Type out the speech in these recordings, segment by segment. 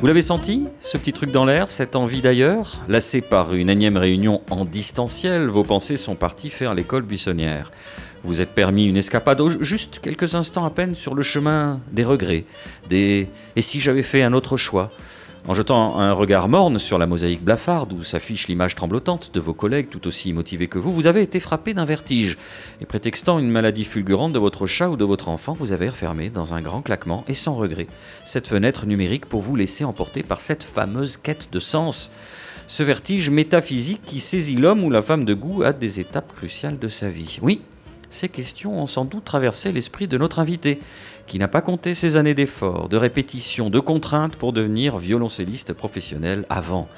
Vous l'avez senti, ce petit truc dans l'air, cette envie d'ailleurs Lassé par une énième réunion en distanciel, vos pensées sont parties faire l'école buissonnière. Vous êtes permis une escapade, juste quelques instants à peine sur le chemin des regrets, des et si j'avais fait un autre choix? En jetant un regard morne sur la mosaïque blafarde où s'affiche l'image tremblotante de vos collègues tout aussi motivés que vous, vous avez été frappé d'un vertige. Et prétextant une maladie fulgurante de votre chat ou de votre enfant, vous avez refermé dans un grand claquement et sans regret cette fenêtre numérique pour vous laisser emporter par cette fameuse quête de sens. Ce vertige métaphysique qui saisit l'homme ou la femme de goût à des étapes cruciales de sa vie. Oui, ces questions ont sans doute traversé l'esprit de notre invité qui n'a pas compté ses années d'efforts, de répétitions, de contraintes pour devenir violoncelliste professionnel avant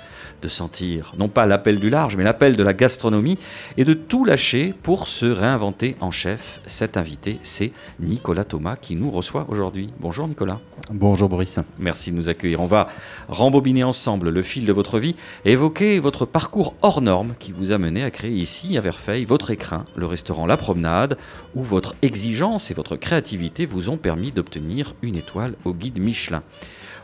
de sentir non pas l'appel du large, mais l'appel de la gastronomie et de tout lâcher pour se réinventer en chef. Cet invité, c'est Nicolas Thomas qui nous reçoit aujourd'hui. Bonjour Nicolas. Bonjour Boris. Merci de nous accueillir. On va rembobiner ensemble le fil de votre vie et évoquer votre parcours hors norme qui vous a mené à créer ici à Verfeil votre écrin, le restaurant La Promenade, où votre exigence et votre créativité vous ont permis d'obtenir une étoile au guide Michelin.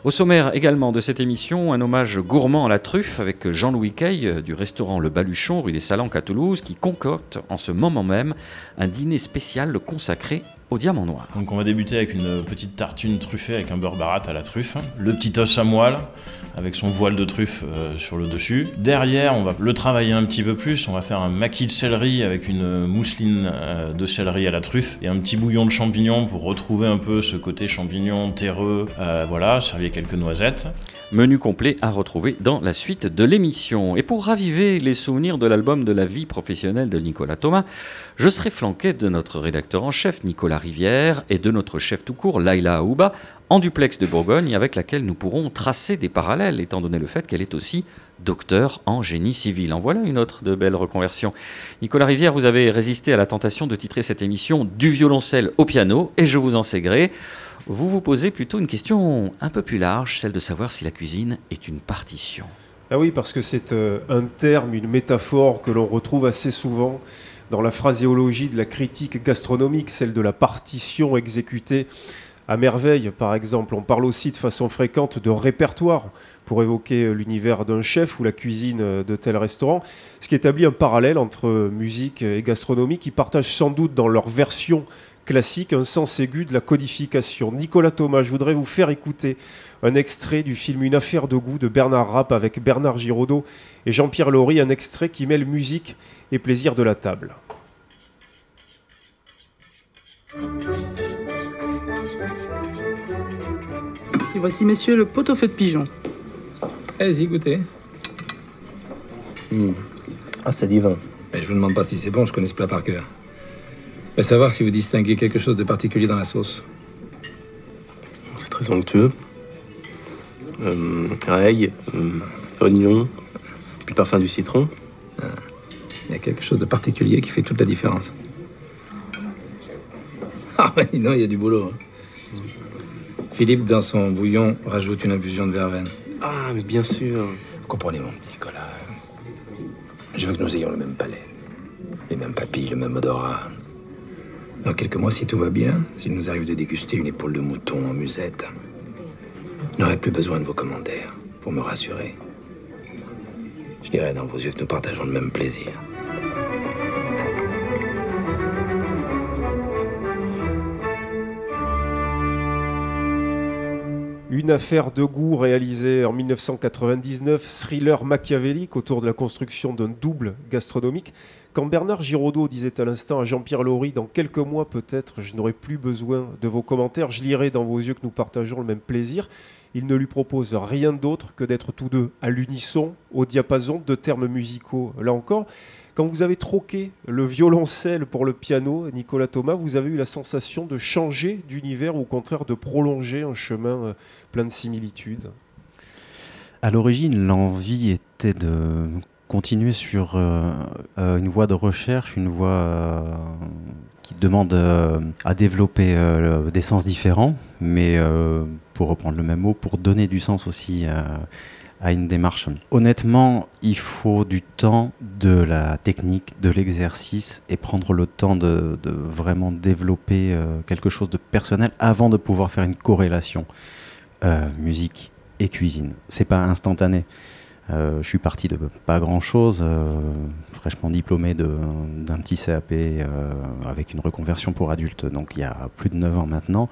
Au sommaire également de cette émission, un hommage gourmand à la truffe avec Jean-Louis euh, du restaurant Le Baluchon, rue des Salanques à Toulouse, qui concocte en ce moment même un dîner spécial consacré au diamant noir. Donc on va débuter avec une petite tartine truffée avec un beurre barat à la truffe, le petit os à moelle avec son voile de truffe euh, sur le dessus. Derrière, on va le travailler un petit peu plus, on va faire un maquis de céleri avec une mousseline euh, de céleri à la truffe et un petit bouillon de champignons pour retrouver un peu ce côté champignon terreux. Euh, voilà, servir quelques noisettes. Menu complet à retrouver dans la suite de l'émission. Et pour raviver les souvenirs de l'album de la vie professionnelle de Nicolas Thomas, je serai flanqué de notre rédacteur en chef Nicolas Rivière et de notre chef tout court Laila Aouba en duplex de Bourgogne avec laquelle nous pourrons tracer des parallèles étant donné le fait qu'elle est aussi docteur en génie civil. En voilà une autre de belle reconversion. Nicolas Rivière, vous avez résisté à la tentation de titrer cette émission Du violoncelle au piano et je vous en sais gré. Vous vous posez plutôt une question un peu plus large, celle de savoir si la cuisine est une partition. Ah oui, parce que c'est euh, un terme, une métaphore que l'on retrouve assez souvent dans la phraséologie de la critique gastronomique, celle de la partition exécutée à merveille, par exemple. On parle aussi de façon fréquente de répertoire pour évoquer l'univers d'un chef ou la cuisine de tel restaurant, ce qui établit un parallèle entre musique et gastronomie qui partagent sans doute dans leur version classique un sens aigu de la codification. Nicolas Thomas, je voudrais vous faire écouter un extrait du film Une affaire de goût de Bernard Rapp avec Bernard Giraudot et Jean-Pierre Laurie, un extrait qui mêle musique et plaisir de la table. Et voici, messieurs, le pot-au-feu de pigeon. Allez-y, goûtez. Mmh. Ah, c'est divin. Mais je vous demande pas si c'est bon, je connais ce plat par cœur. Je veux savoir si vous distinguez quelque chose de particulier dans la sauce. C'est très onctueux. Euh, ail, euh, oignon, puis le parfum du citron. Il y a quelque chose de particulier qui fait toute la différence. Ah, mais non, il y a du boulot. hein. Philippe, dans son bouillon, rajoute une infusion de verveine. Ah, mais bien sûr. Comprenez, mon petit Nicolas Je veux que nous ayons le même palais, les mêmes papilles, le même odorat. Dans quelques mois, si tout va bien, s'il nous arrive de déguster une épaule de mouton en musette, je n'aurai plus besoin de vos commentaires pour me rassurer. Je dirai dans vos yeux que nous partageons le même plaisir. Une affaire de goût réalisée en 1999, thriller machiavélique autour de la construction d'un double gastronomique. Quand Bernard Giraudot disait à l'instant à Jean-Pierre Laurie, dans quelques mois peut-être, je n'aurai plus besoin de vos commentaires, je lirai dans vos yeux que nous partageons le même plaisir, il ne lui propose rien d'autre que d'être tous deux à l'unisson, au diapason de termes musicaux. Là encore, quand vous avez troqué le violoncelle pour le piano, Nicolas Thomas, vous avez eu la sensation de changer d'univers ou au contraire de prolonger un chemin euh, plein de similitudes À l'origine, l'envie était de continuer sur euh, euh, une voie de recherche, une voie qui demande euh, à développer euh, des sens différents, mais euh, pour reprendre le même mot, pour donner du sens aussi à, une démarche. Honnêtement, il faut du temps, de la technique, de l'exercice et prendre le temps de, de vraiment développer quelque chose de personnel avant de pouvoir faire une corrélation musique et cuisine. C'est pas instantané. Euh, je suis parti de pas grand chose, fraîchement diplômé d'un petit CAP euh, avec une reconversion pour adultes, donc il y a plus de 9 ans maintenant.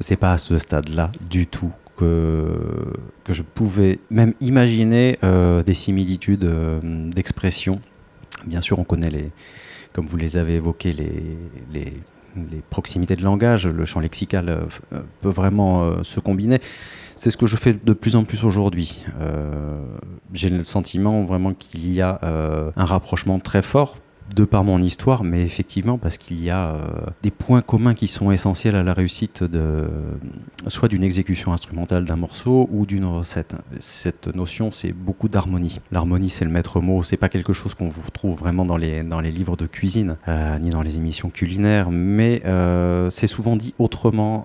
C'est pas à ce stade-là du tout que, je pouvais même imaginer euh, des similitudes euh, d'expression. Bien sûr, on connaît les, comme vous les avez évoqués, les, proximités de langage, le champ lexical euh, euh, peut vraiment euh, se combiner. C'est ce que je fais de plus en plus aujourd'hui. Euh, J'ai le sentiment vraiment qu'il y a euh, un rapprochement très fort de par mon histoire, mais effectivement parce qu'il y a euh, des points communs qui sont essentiels à la réussite de soit d'une exécution instrumentale d'un morceau ou d'une recette. Cette notion, c'est beaucoup d'harmonie. L'harmonie, c'est le maître mot. C'est pas quelque chose qu'on retrouve vraiment dans les dans les livres de cuisine euh, ni dans les émissions culinaires, mais euh, c'est souvent dit autrement.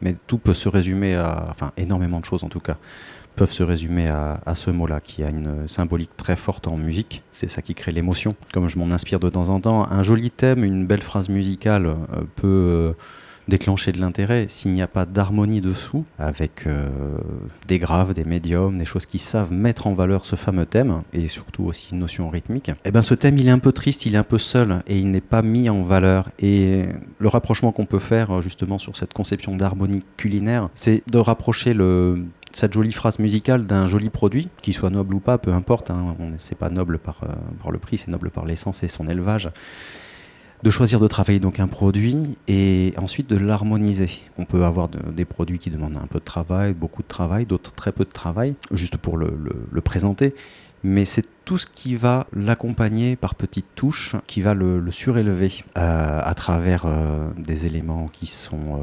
mais tout peut se résumer à, enfin, énormément de choses en tout cas peuvent se résumer à, ce mot-là, qui a une symbolique très forte en musique. C'est ça qui crée l'émotion. Comme je m'en inspire de temps en temps, un joli thème, une belle phrase musicale euh, peut euh, déclencher de l'intérêt s'il n'y a pas d'harmonie dessous, avec euh, des graves, des médiums, des choses qui savent mettre en valeur ce fameux thème, et surtout aussi une notion rythmique. Et ben ce thème, il est un peu triste, il est un peu seul, et il n'est pas mis en valeur. Et le rapprochement qu'on peut faire justement sur cette conception d'harmonie culinaire, c'est de rapprocher le cette jolie phrase musicale d'un joli produit, qu'il soit noble ou pas, peu importe, hein, c'est pas noble par, euh, par le prix, c'est noble par l'essence et son élevage, de choisir de travailler donc un produit et ensuite de l'harmoniser. On peut avoir de- des produits qui demandent un peu de travail, beaucoup de travail, d'autres très peu de travail, juste pour le, présenter, mais c'est tout ce qui va l'accompagner par petites touches, qui va le, le surélever euh, à travers euh, des éléments qui sont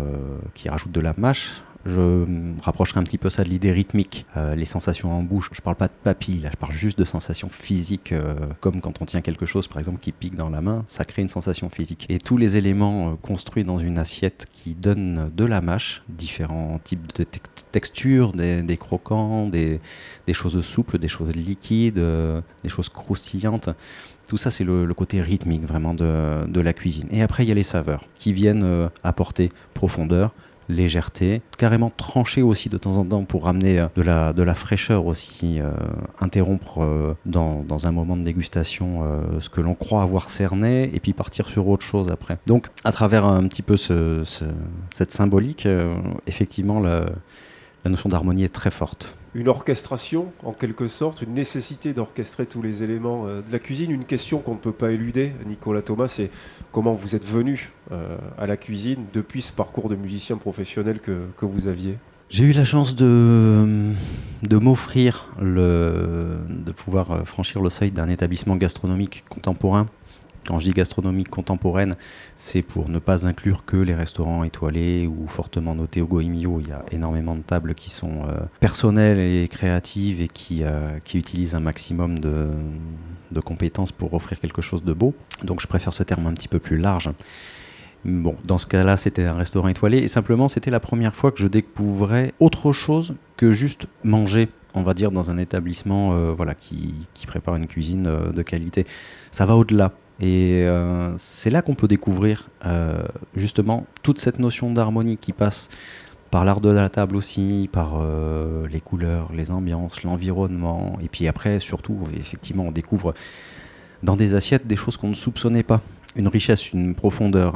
qui rajoutent de la mâche. Je rapprocherai un petit peu ça de l'idée rythmique, Euh, les sensations en bouche. Je parle pas de papilles, là, je parle juste de sensations physiques, euh, comme quand on tient quelque chose, par exemple, qui pique dans la main, ça crée une sensation physique. Et tous les éléments euh, construits dans une assiette qui donnent de la mâche, différents types de te- textures, des, croquants, des, choses souples, des choses liquides, des choses croustillantes. Tout ça, c'est le, côté rythmique vraiment de, la cuisine. Et après, il y a les saveurs qui viennent apporter profondeur, légèreté, carrément trancher aussi de temps en temps pour ramener euh, de la, de la fraîcheur aussi, euh, interrompre euh, dans, dans un moment de dégustation ce que l'on croit avoir cerné et puis partir sur autre chose après. Donc, à travers un petit peu ce- ce- cette symbolique, effectivement, la notion d'harmonie est très forte. Une orchestration, en quelque sorte, une nécessité d'orchestrer tous les éléments euh, de la cuisine. Une question qu'on ne peut pas éluder, Nicolas Thomas, c'est comment vous êtes venu euh, à la cuisine depuis ce parcours de musicien professionnel que, vous aviez? J'ai eu la chance de, de m'offrir de pouvoir euh, franchir le seuil d'un établissement gastronomique contemporain. Quand je dis gastronomique contemporaine, c'est pour ne pas inclure que les restaurants étoilés ou fortement notés au Goemio. Il y a énormément de tables qui sont euh, personnelles et créatives et qui, euh, qui utilisent un maximum de, de compétences pour offrir quelque chose de beau. Donc je préfère ce terme un petit peu plus large. Bon, dans ce cas-là, c'était un restaurant étoilé et simplement, c'était la première fois que je découvrais autre chose que juste manger, on va dire, dans un établissement euh, voilà, qui, qui prépare une cuisine de qualité. Ça va au-delà. Et euh, c'est là qu'on peut découvrir euh, justement toute cette notion d'harmonie qui passe par l'art de la table aussi, par euh, les couleurs, les ambiances, l'environnement. Et puis après, surtout, effectivement, on découvre dans des assiettes des choses qu'on ne soupçonnait pas une richesse, une profondeur.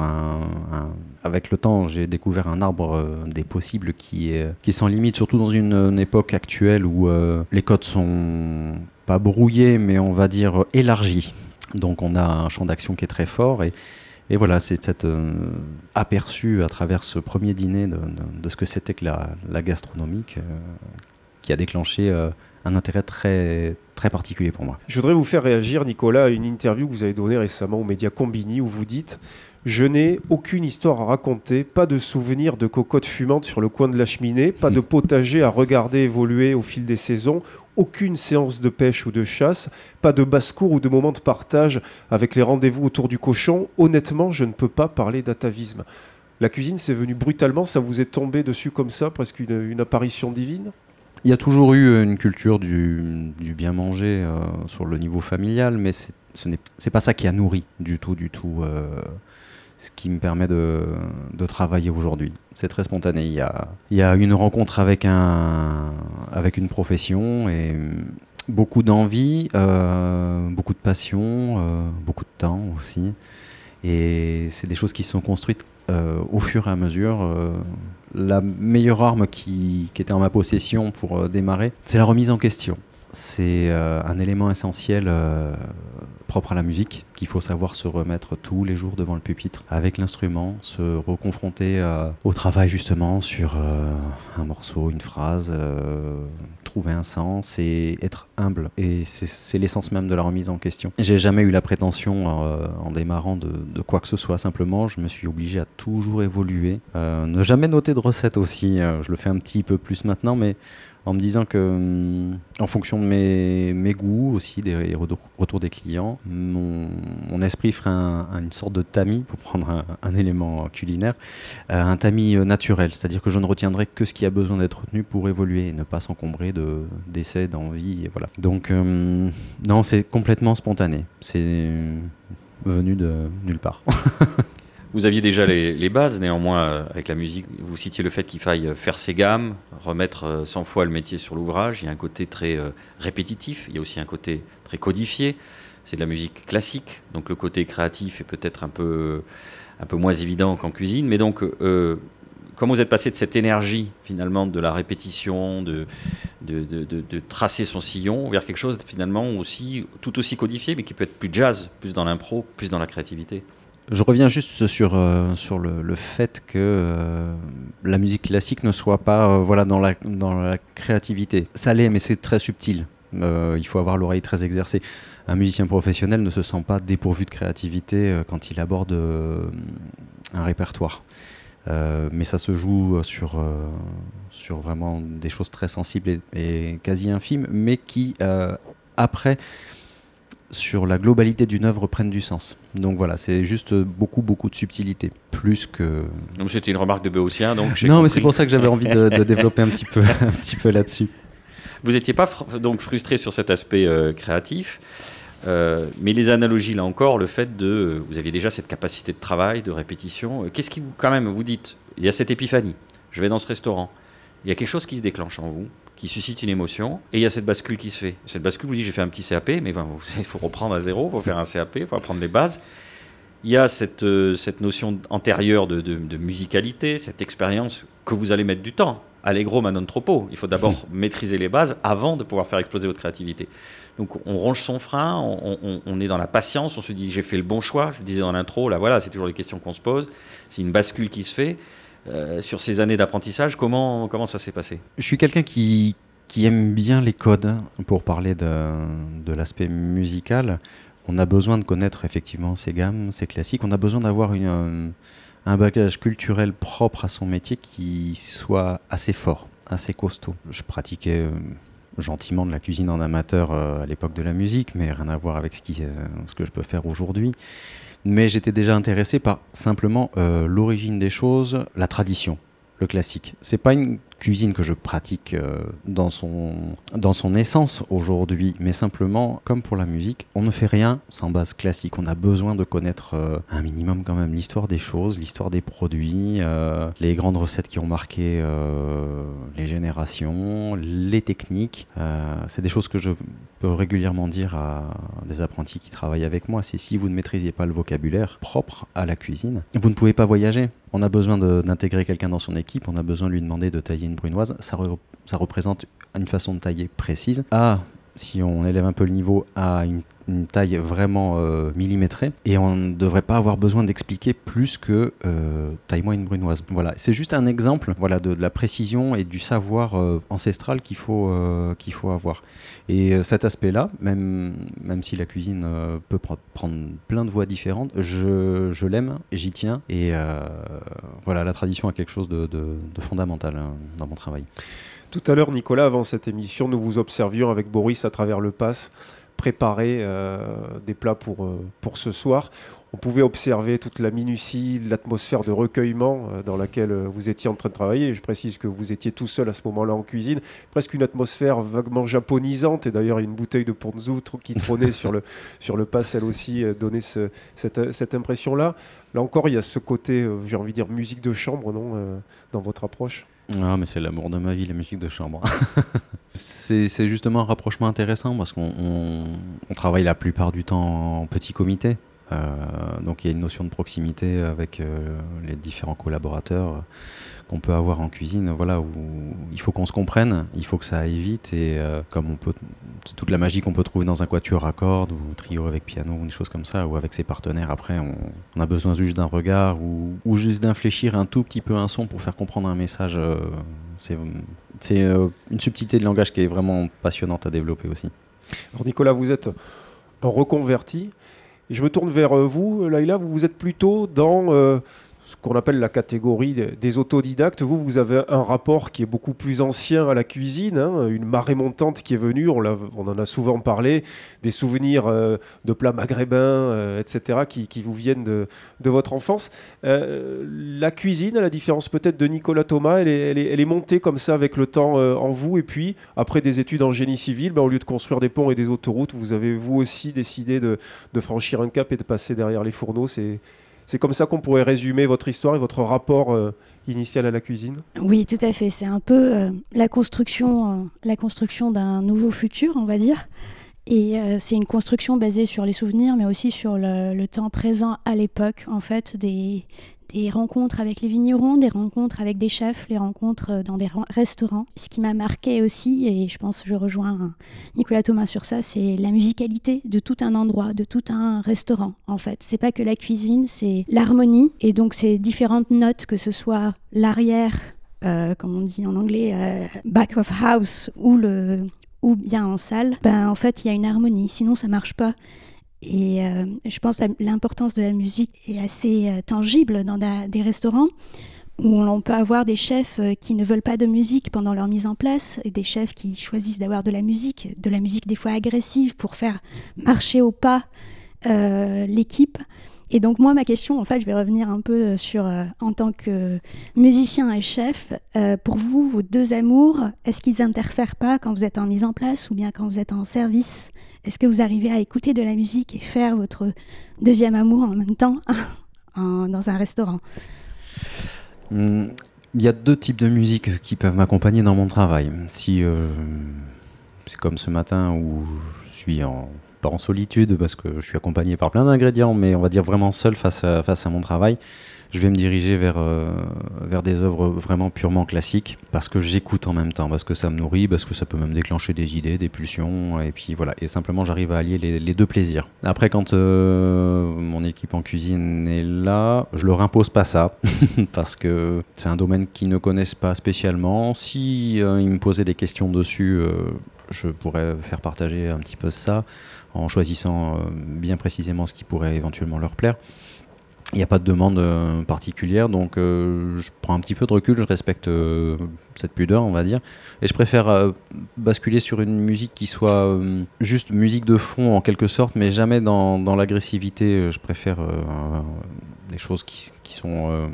Avec le temps, j'ai découvert un arbre des possibles qui est, qui est sans limite, surtout dans une, une époque actuelle où les codes sont pas brouillés, mais on va dire élargis. Donc on a un champ d'action qui est très fort et, et voilà, c'est cet euh, aperçu à travers ce premier dîner de, de- de ce que c'était que la, la gastronomique euh, qui a déclenché euh, un intérêt très, très particulier pour moi. Je voudrais vous faire réagir, Nicolas, à une interview que vous avez donnée récemment aux médias Combini où vous dites Je n'ai aucune histoire à raconter, pas de souvenirs de cocottes fumantes sur le coin de la cheminée, pas de potager à regarder évoluer au fil des saisons, aucune séance de pêche ou de chasse, pas de basse-cour ou de moments de partage avec les rendez-vous autour du cochon. Honnêtement, je ne peux pas parler d'atavisme. La cuisine, c'est venu brutalement, ça vous est tombé dessus comme ça, presque une, apparition divine? Il y a toujours eu une culture du, bien manger euh, sur le niveau familial, mais ce n'est pas ça qui a nourri du tout, du tout. euh, ce qui me permet de, travailler aujourd'hui. C'est très spontané. Il y a, une rencontre avec, un, avec une profession et beaucoup d'envie, euh, beaucoup de passion, euh, beaucoup de temps aussi. Et c'est des choses qui sont construites euh, au fur et à mesure. la meilleure arme qui, était en ma possession pour démarrer, c'est la remise en question. C'est un élément essentiel propre à la musique qu'il faut savoir se remettre tous les jours devant le pupitre avec l'instrument, se reconfronter euh, au travail justement sur euh, un morceau, une phrase, euh, trouver un sens et être humble. Et c'est- l'essence même de la remise en question. J'ai jamais eu la prétention en démarrant de, de quoi que ce soit. Simplement, je me suis obligé à toujours évoluer, ne jamais noter de recettes aussi. je le fais un petit peu plus maintenant, mais en me disant que, hum, en fonction de mes, goûts aussi, des retours, des clients, mon, esprit ferait un- un- une sorte de tamis, pour prendre un, élément culinaire, euh, un tamis euh, naturel, c'est-à-dire que je ne retiendrai que ce qui a besoin d'être retenu pour évoluer et ne pas s'encombrer de- d'essais, d'envie, voilà. Donc, hum, non, c'est complètement spontané, c'est venu de nulle part. Vous aviez déjà les, bases, néanmoins, euh, avec la musique. Vous citiez le fait qu'il faille euh, faire ses gammes, remettre euh, 100 fois le métier sur l'ouvrage. Il y a un côté très euh, répétitif, il y a aussi un côté très codifié. C'est de la musique classique, donc le côté créatif est peut-être un peu, un peu moins évident qu'en cuisine. Mais donc, euh, comment vous êtes passé de cette énergie, finalement, de la répétition, de- de- de tracer son sillon, vers quelque chose, finalement, aussi, tout aussi codifié, mais qui peut être plus jazz, plus dans l'impro, plus dans la créativité? Je reviens juste sur, euh, sur le, le fait que euh, la musique classique ne soit pas euh, voilà, dans, la, dans la créativité. Ça l'est, mais c'est très subtil. Il faut avoir l'oreille très exercée. Un musicien professionnel ne se sent pas dépourvu de créativité quand il aborde un répertoire. Mais ça se joue sur, sur vraiment des choses très sensibles et, quasi infimes, mais qui, après, sur la globalité d'une œuvre prennent du sens. Donc voilà, c'est juste beaucoup, beaucoup de subtilité, plus que... Donc c'était une remarque de Béotien, donc Non, mais c'est pour ça que j'avais envie de, de développer un petit peu, un petit peu là-dessus. Vous n'étiez pas fr- donc frustré sur cet aspect euh, créatif, euh, mais les analogies, là encore, le fait de... Vous aviez déjà cette capacité de travail, de répétition. euh, Qu'est-ce qui, vous, quand même, vous dites Il y a cette épiphanie, je vais dans ce restaurant, il y a quelque chose qui se déclenche en vous, qui suscite une émotion, et il y a cette bascule qui se fait. Cette bascule, vous dites, j'ai fait un petit CAP, mais ben, il faut reprendre à zéro, il faut faire un CAP, il faut apprendre les bases. Il y a cette, euh, cette notion antérieure de, de- de musicalité, cette expérience que vous allez mettre du temps. Allegro ma non troppo. Il faut d'abord maîtriser les bases avant de pouvoir faire exploser votre créativité. Donc on ronge son frein, on, on- on est dans la patience, on se dit j'ai fait le bon choix. Je le disais dans l'intro, là voilà, c'est toujours les questions qu'on se pose. C'est une bascule qui se fait. Euh, sur ces années d'apprentissage, comment, comment ça s'est passé? Je suis quelqu'un qui, qui aime bien les codes. Pour parler de, de l'aspect musical, on a besoin de connaître effectivement ces gammes, ces classiques. On a besoin d'avoir un bagage culturel propre à son métier qui soit assez fort, assez costaud. Je pratiquais euh, gentiment de la cuisine en amateur euh, à l'époque de la musique, mais rien à voir avec euh, ce que je peux faire aujourd'hui. Mais j'étais déjà intéressé par simplement euh, l'origine des choses, la tradition, le classique. C'est pas une cuisine que je pratique euh, dans, son, dans son essence aujourd'hui, mais simplement, comme pour la musique, on ne fait rien sans base classique. On a besoin de connaître euh, un minimum quand même l'histoire des choses, l'histoire des produits, euh, les grandes recettes qui ont marqué les générations, les techniques. C'est des choses que je peux régulièrement dire à des apprentis qui travaillent avec moi. C'est si vous ne maîtrisiez pas le vocabulaire propre à la cuisine, vous ne pouvez pas voyager. On a besoin d'intégrer quelqu'un dans son équipe, on a besoin de lui demander de tailler une brunoise. Ça, re- ça représente une façon de tailler précise. À, si on élève un peu le niveau, à une une taille vraiment euh, millimétrée et on ne devrait pas avoir besoin d'expliquer plus que euh, taille moyenne brunoise. Voilà, c'est juste un exemple voilà, de, la précision et du savoir euh, ancestral qu'il faut, qu'il faut avoir. Et cet aspect-là, même, même si la cuisine peut pr- prendre plein de voies différentes, je, je l'aime, j'y tiens et voilà, la tradition a quelque chose de fondamental hein, dans mon travail. Tout à l'heure, Nicolas, avant cette émission, nous vous observions avec Boris à travers le pass préparer euh, des plats pour, euh, pour ce soir. On pouvait observer toute la minutie, l'atmosphère de recueillement euh, dans laquelle vous étiez en train de travailler. Je précise que vous étiez tout seul à ce moment-là en cuisine. Presque une atmosphère vaguement japonisante. Et d'ailleurs, une bouteille de ponzu qui trônait sur le, sur le pass, elle aussi, donnait ce- cette, cette impression-là. Là encore, il y a ce côté, j'ai envie de dire, musique de chambre, non, dans votre approche? Ah, mais c'est l'amour de ma vie, la musique de chambre. c'est c'est justement un rapprochement intéressant parce qu'on on- on travaille la plupart du temps en petit comité. Euh, donc il y a une notion de proximité avec euh, les différents collaborateurs qu'on peut avoir en cuisine. Voilà, où il faut qu'on se comprenne, il faut que ça aille vite et euh, comme toute la magie qu'on peut trouver dans un quatuor à cordes ou trio avec piano ou des choses comme ça, ou avec ses partenaires. Après, on, a besoin juste d'un regard ou, ou juste d'infléchir un tout petit peu un son pour faire comprendre un message. c'est c'est une subtilité de langage qui est vraiment passionnante à développer aussi. Alors Nicolas, vous êtes reconverti. Et je me tourne vers euh, vous, Laïla. Vous, vous êtes plutôt dans euh, ce qu'on appelle la catégorie des, autodidactes. Vous, vous avez un rapport qui est beaucoup plus ancien à la cuisine, hein, une marée montante qui est venue. On, en a souvent parlé, des souvenirs euh, de plats maghrébins, euh, etc., qui, vous viennent de, votre enfance. Euh, la cuisine, à la différence peut-être de Nicolas Thomas, elle est, montée comme ça avec le temps en vous. Et puis, après des études en génie civil, ben, au lieu de construire des ponts et des autoroutes, vous avez vous aussi décidé de, franchir un cap et de passer derrière les fourneaux. C'est comme ça qu'on pourrait résumer votre histoire et votre rapport euh, initial à la cuisine? Oui, tout à fait. C'est un peu euh, la construction, euh, la construction d'un nouveau futur, on va dire. Et euh, c'est une construction basée sur les souvenirs, mais aussi sur le, temps présent à l'époque, en fait, des, rencontres avec les vignerons, des rencontres avec des chefs, les rencontres euh, dans des restaurants. Ce qui m'a marqué aussi, et je pense que je rejoins Nicolas Thomas sur ça, c'est la musicalité de tout un endroit, de tout un restaurant, en fait. C'est pas que la cuisine, c'est l'harmonie, et donc ces différentes notes, que ce soit l'arrière, euh, comme on dit en anglais, back of house ou le ou bien en salle, ben en fait il y a une harmonie, sinon ça marche pas. Et euh, je pense que l'importance de la musique est assez euh, tangible dans da- des restaurants où on peut avoir des chefs euh, qui ne veulent pas de musique pendant leur mise en place, et des chefs qui choisissent d'avoir de la musique, de la musique des fois agressive pour faire marcher au pas l'équipe. Et donc moi, ma question, en fait, je vais revenir un peu euh, sur, euh, en tant que musicien et chef, euh, pour vous, vos deux amours, est-ce qu'ils interfèrent pas quand vous êtes en mise en place ou bien quand vous êtes en service? Est-ce que vous arrivez à écouter de la musique et faire votre deuxième amour en même temps dans un restaurant? Hum, Il y a deux types de musique qui peuvent m'accompagner dans mon travail. Si c'est comme ce matin où je suis en, pas en solitude parce que je suis accompagné par plein d'ingrédients, mais on va dire vraiment seul face à, mon travail, je vais me diriger vers, euh, vers des œuvres vraiment purement classiques parce que j'écoute en même temps, parce que ça me nourrit, parce que ça peut même déclencher des idées, des pulsions, et puis voilà. Et simplement, j'arrive à allier les, deux plaisirs. Après, quand euh, mon équipe en cuisine est là, je leur impose pas ça parce que c'est un domaine qu'ils ne connaissent pas spécialement. Si euh, ils me posaient des questions dessus, je pourrais faire partager un petit peu ça en choisissant euh, bien précisément ce qui pourrait éventuellement leur plaire. Il n'y a pas de demande euh, particulière, donc euh, je prends un petit peu de recul, je respecte cette pudeur, on va dire, et je préfère basculer sur une musique qui soit juste musique de fond en quelque sorte, mais jamais dans, l'agressivité. Je préfère des choses qui, sont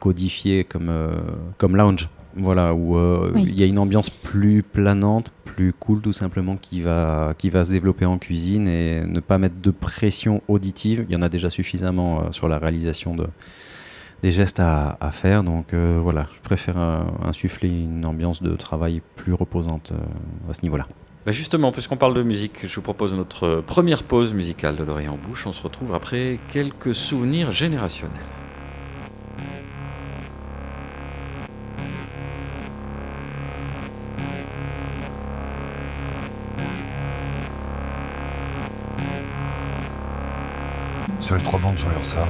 codifiées comme lounge. Voilà, où euh, il Oui. y a une ambiance plus planante, plus cool tout simplement qui va, qui va se développer en cuisine et ne pas mettre de pression auditive. Il y en a déjà suffisamment euh, sur la réalisation de, des gestes à, à faire. Donc euh, voilà, je préfère euh, insuffler une ambiance de travail plus reposante euh, à ce niveau-là. Bah justement, puisqu'on parle de musique, je vous propose notre première pause musicale de l'oreille en bouche. On se retrouve après quelques souvenirs générationnels. Sur les trois bancs de Jean Lursa,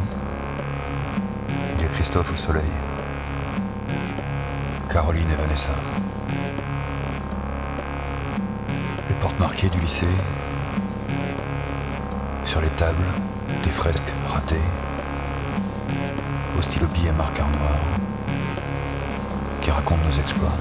il y a Christophe au soleil, Caroline et Vanessa. Les portes marquées du lycée, sur les tables, des fresques ratées, au stylo billet marqueur noir, qui racontent nos exploits.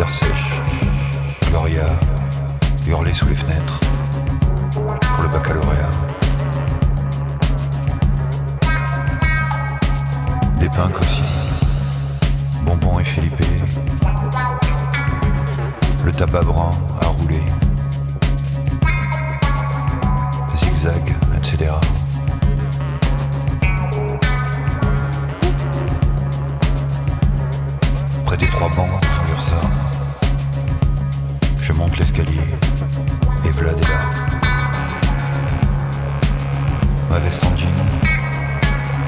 Guitares sèches, Gloria, hurler sous les fenêtres, pour le baccalauréat. Des punks aussi, bonbons et Philippe, le tabac brun à rouler, zigzag, etc. Près des trois bancs, Jean,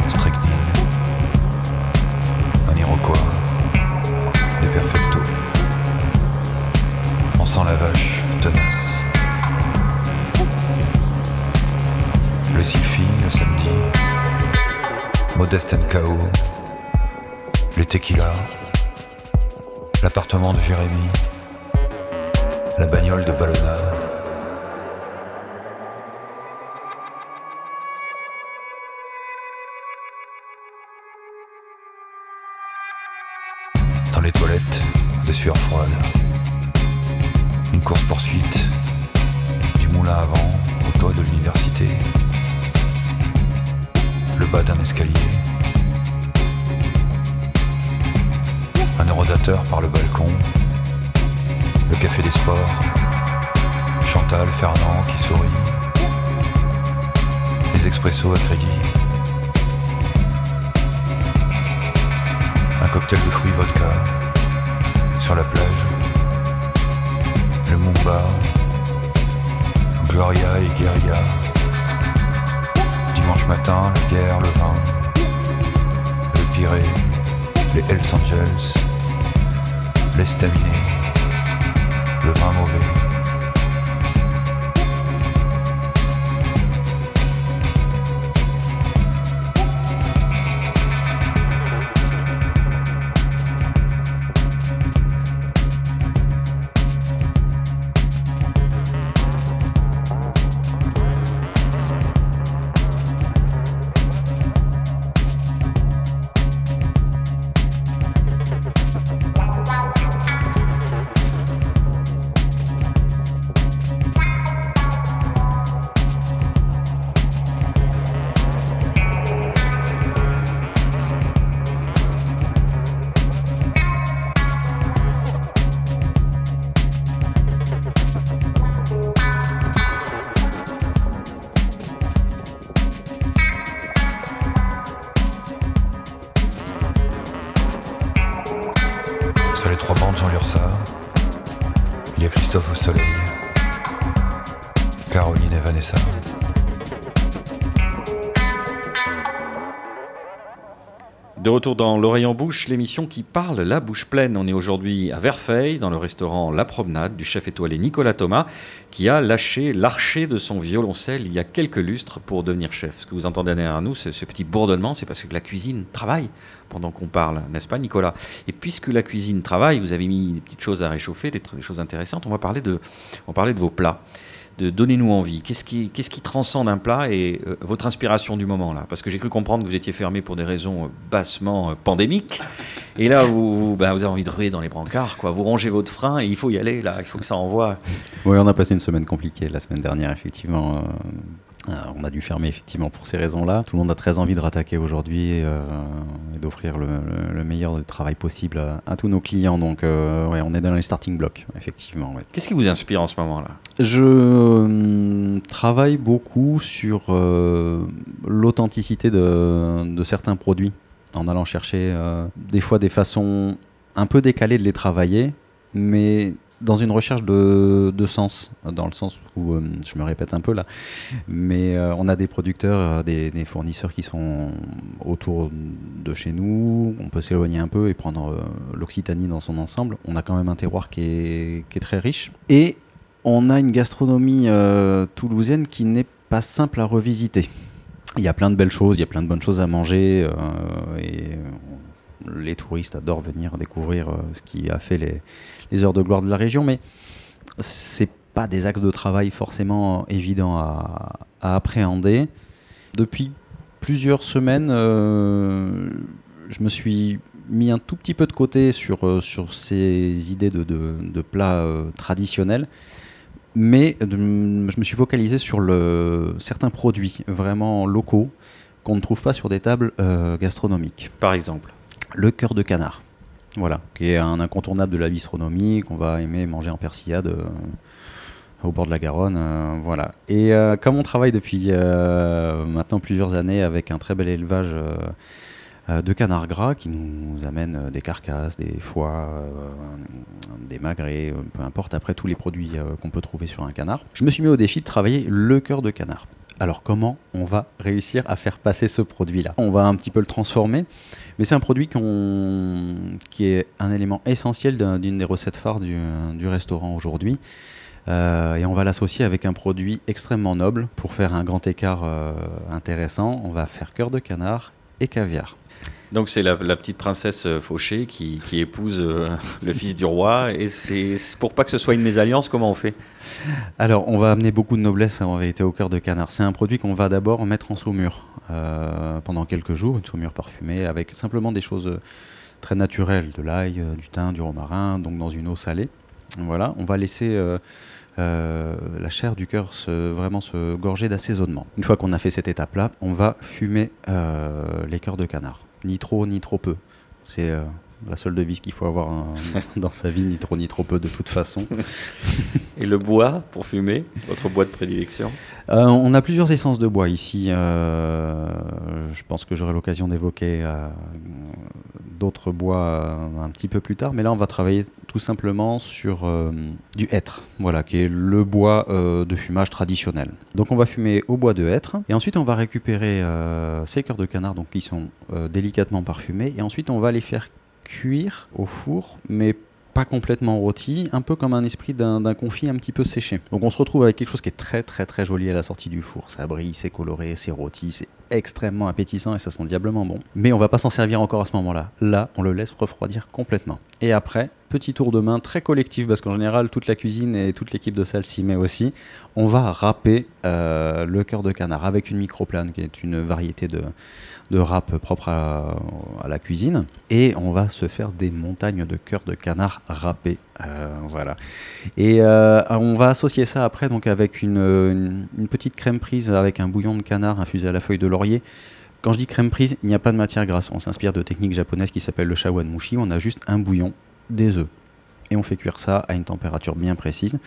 strychnine, un iroquois, des perfectos. On sent la vache tenace. Le Sylphie le samedi, Modeste NKO, les tequilas, l'appartement de Jérémy, la bagnole de Ballona. Cocktail de fruits vodka. Sur la plage. Le Mumba. Gloria et Guerilla. Dimanche matin, la bière, le vin. Le Pirée. Les Hells Angels. L'estaminet. Le vin mauvais. De retour dans L'oreille en bouche, l'émission qui parle la bouche pleine. On est aujourd'hui à Verfeil, dans le restaurant La Promenade du chef étoilé Nicolas Thomas, qui a lâché l'archer de son violoncelle il y a quelques lustres pour devenir chef. Ce que vous entendez derrière nous, c'est ce petit bourdonnement, c'est parce que la cuisine travaille pendant qu'on parle, n'est-ce pas Nicolas? Et puisque la cuisine travaille, vous avez mis des petites choses à réchauffer, des, choses intéressantes, on va parler de vos plats. De Donnez-nous envie. Qu'est-ce qui, qu'est-ce qui transcende un plat et euh, votre inspiration du moment là? Parce que j'ai cru comprendre que vous étiez fermé pour des raisons euh, bassement euh, pandémiques. Et là, vous, vous, ben, avez envie de ruer dans les brancards, quoi. Vous rangez votre frein et il faut y aller là. Il faut que ça envoie. Oui, on a passé une semaine compliquée la semaine dernière, effectivement. Euh, on a dû fermer effectivement pour ces raisons-là. Tout le monde a très envie de rattaquer aujourd'hui euh, et d'offrir le, le- le meilleur de travail possible à, à tous nos clients. Donc, euh, ouais, on est dans les starting blocks, effectivement. ouais. Qu'est-ce qui vous inspire en ce moment là Je euh, travaille beaucoup sur l'authenticité de, de certains produits en allant chercher des fois des façons un peu décalées de les travailler, mais dans une recherche de, de sens, dans le sens où, euh, je me répète un peu là, mais euh, on a des producteurs, euh, des, fournisseurs qui sont autour de chez nous, on peut s'éloigner un peu et prendre l'Occitanie dans son ensemble, on a quand même un terroir qui est, qui est très riche, et on a une gastronomie toulousaine qui n'est pas simple à revisiter. Il y a plein de belles choses, il y a plein de bonnes choses à manger, et les touristes adorent venir découvrir ce qui a fait les, les heures de gloire de la région, mais c'est pas des axes de travail forcément évidents à, à appréhender. Depuis plusieurs semaines, euh, je me suis mis un tout petit peu de côté sur, euh, sur ces idées de, de- de plats euh, traditionnels, mais de- je me suis focalisé sur le, certains produits vraiment locaux qu'on ne trouve pas sur des tables euh, gastronomiques. Par exemple Le cœur de canard, voilà, qui est un incontournable de la bistronomie qu'on va aimer manger en persillade euh, au bord de la Garonne, euh, voilà. Et euh, comme on travaille depuis maintenant plusieurs années avec un très bel élevage de canards gras qui nous amène des carcasses, des foies, des magrets, peu importe, après tous les produits qu'on peut trouver sur un canard, je me suis mis au défi de travailler le cœur de canard. Alors comment on va réussir à faire passer ce produit-là? On va un petit peu le transformer, mais c'est un produit qui est un élément essentiel d'un- d'une des recettes phares du, restaurant aujourd'hui. Euh, et on va l'associer avec un produit extrêmement noble pour faire un grand écart euh, intéressant. On va faire cœur de canard et caviar. Donc c'est la, la petite princesse euh, Fauché qui, qui épouse le fils du roi. Et c'est pour pas que ce soit une mésalliance, comment on fait? Alors, on va amener beaucoup de noblesse en vérité au cœur de canard. C'est un produit qu'on va d'abord mettre en saumure euh, pendant quelques jours, une saumure parfumée avec simplement des choses euh, très naturelles, de l'ail, euh, du thym, du romarin, donc dans une eau salée. Voilà, on va laisser la chair du cœur se, vraiment se gorger d'assaisonnement. Une fois qu'on a fait cette étape-là, on va fumer les cœurs de canard. Ni trop, ni trop peu. C'est la seule devise qu'il faut avoir hein, dans sa vie, ni trop, ni trop peu de toute façon. Et le bois pour fumer, votre bois de prédilection Euh, on a plusieurs essences de bois ici. euh, je pense que j'aurai l'occasion d'évoquer euh, d'autres bois euh, un petit peu plus tard. Mais là, on va travailler tout simplement sur euh, du hêtre, voilà, qui est le bois euh, de fumage traditionnel. Donc, on va fumer au bois de hêtre. Et ensuite, on va récupérer euh, ces cœurs de canard, donc qui sont euh, délicatement parfumés. Et ensuite, on va les faire cuire au four, mais pas complètement rôti, un peu comme un esprit d'un confit un petit peu séché. Donc on se retrouve avec quelque chose qui est très très très joli à la sortie du four. Ça brille, c'est coloré, c'est rôti, c'est extrêmement appétissant et ça sent diablement bon. Mais on va pas s'en servir encore à ce moment-là. Là, on le laisse refroidir complètement. Et après, petit tour de main très collectif parce qu'en général toute la cuisine et toute l'équipe de salle s'y met aussi. On va râper euh, le cœur de canard avec une microplane qui est une variété de de râpe propre à, la cuisine. Et on va se faire des montagnes de cœur de canard râpés. Euh, voilà. Et euh, on va associer ça après donc avec une, petite crème prise avec un bouillon de canard infusé à la feuille de laurier. Quand je dis crème prise, il n'y a pas de matière grasse. On s'inspire de techniques japonaises qui s'appellent le shawanmushi. On a juste un bouillon, des œufs. Et on fait cuire ça à une température bien précise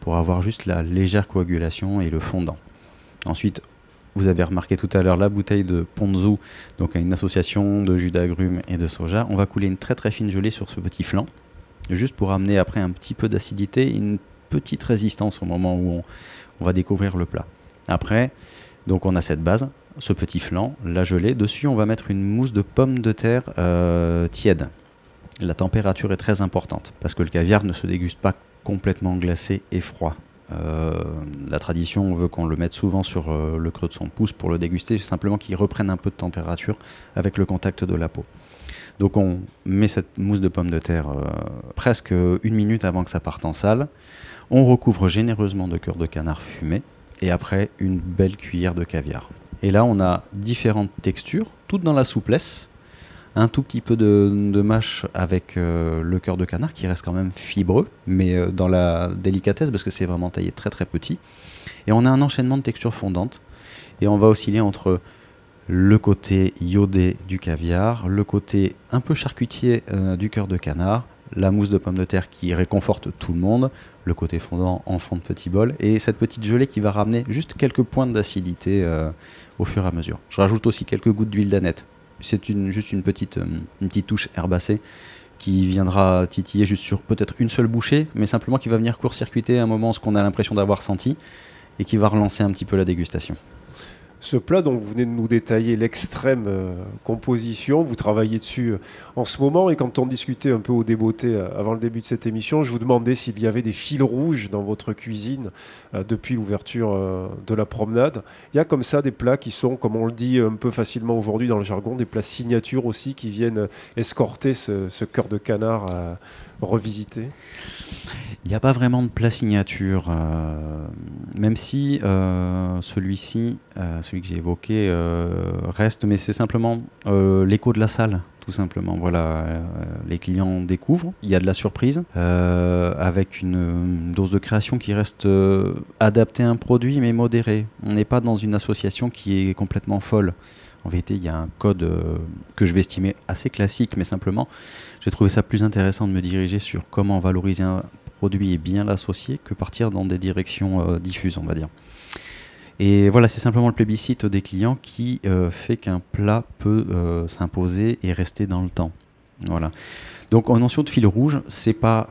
pour avoir juste la légère coagulation et le fondant. Ensuite, vous avez remarqué tout à l'heure la bouteille de ponzu, donc une association de jus d'agrumes et de soja. On va couler une très très fine gelée sur ce petit flanc, juste pour amener après un petit peu d'acidité une petite résistance au moment où on, va découvrir le plat. Après, donc on a cette base, ce petit flanc, la gelée. Dessus, on va mettre une mousse de pommes de terre euh, tiède. La température est très importante parce que le caviar ne se déguste pas complètement glacé et froid. Euh, la tradition veut qu'on le mette souvent sur euh, le creux de son pouce pour le déguster, simplement qu'il reprenne un peu de température avec le contact de la peau. Donc on met cette mousse de pomme de terre euh, presque une minute avant que ça parte en salle. On recouvre généreusement de cœur de canard fumé et après une belle cuillère de caviar. Et là on a différentes textures, toutes dans la souplesse. Un tout petit peu de, de mâche avec euh, le cœur de canard qui reste quand même fibreux, mais euh, dans la délicatesse parce que c'est vraiment taillé très très petit. Et on a un enchaînement de textures fondantes. Et on va osciller entre le côté iodé du caviar, le côté un peu charcutier euh, du cœur de canard, la mousse de pomme de terre qui réconforte tout le monde, le côté fondant en fond de petit bol, et cette petite gelée qui va ramener juste quelques points d'acidité euh, au fur et à mesure. Je rajoute aussi quelques gouttes d'huile d'aneth. C'est juste une petite, euh, une petite touche herbacée qui viendra titiller juste sur peut-être une seule bouchée, mais simplement qui va venir court-circuiter un moment ce qu'on a l'impression d'avoir senti et qui va relancer un petit peu la dégustation. Ce plat dont vous venez de nous détailler l'extrême euh, composition, vous travaillez dessus euh, en ce moment et quand on discutait un peu au débeauté euh, avant le début de cette émission, je vous demandais s'il y avait des fils rouges dans votre cuisine depuis l'ouverture de la promenade. Il y a comme ça des plats qui sont, comme on le dit un peu facilement aujourd'hui dans le jargon, des plats signatures aussi qui viennent escorter ce, ce cœur de canard euh, revisité. Il n'y a pas vraiment de plat signature, euh, même si euh, celui-ci, euh, celui que j'ai évoqué, reste, mais c'est simplement l'écho de la salle, tout simplement. Voilà, les clients découvrent, il y a de la surprise, avec une, une dose de création qui reste adaptée à un produit, mais modérée. On n'est pas dans une association qui est complètement folle. En vérité, il y a un code euh, que je vais estimer assez classique, mais simplement, j'ai trouvé ça plus intéressant de me diriger sur comment valoriser un produit et bien l'associer que partir dans des directions euh, diffuses, on va dire. Et voilà, c'est simplement le plébiscite des clients qui euh, fait qu'un plat peut s'imposer et rester dans le temps. Voilà. Donc en notion de fil rouge, c'est pas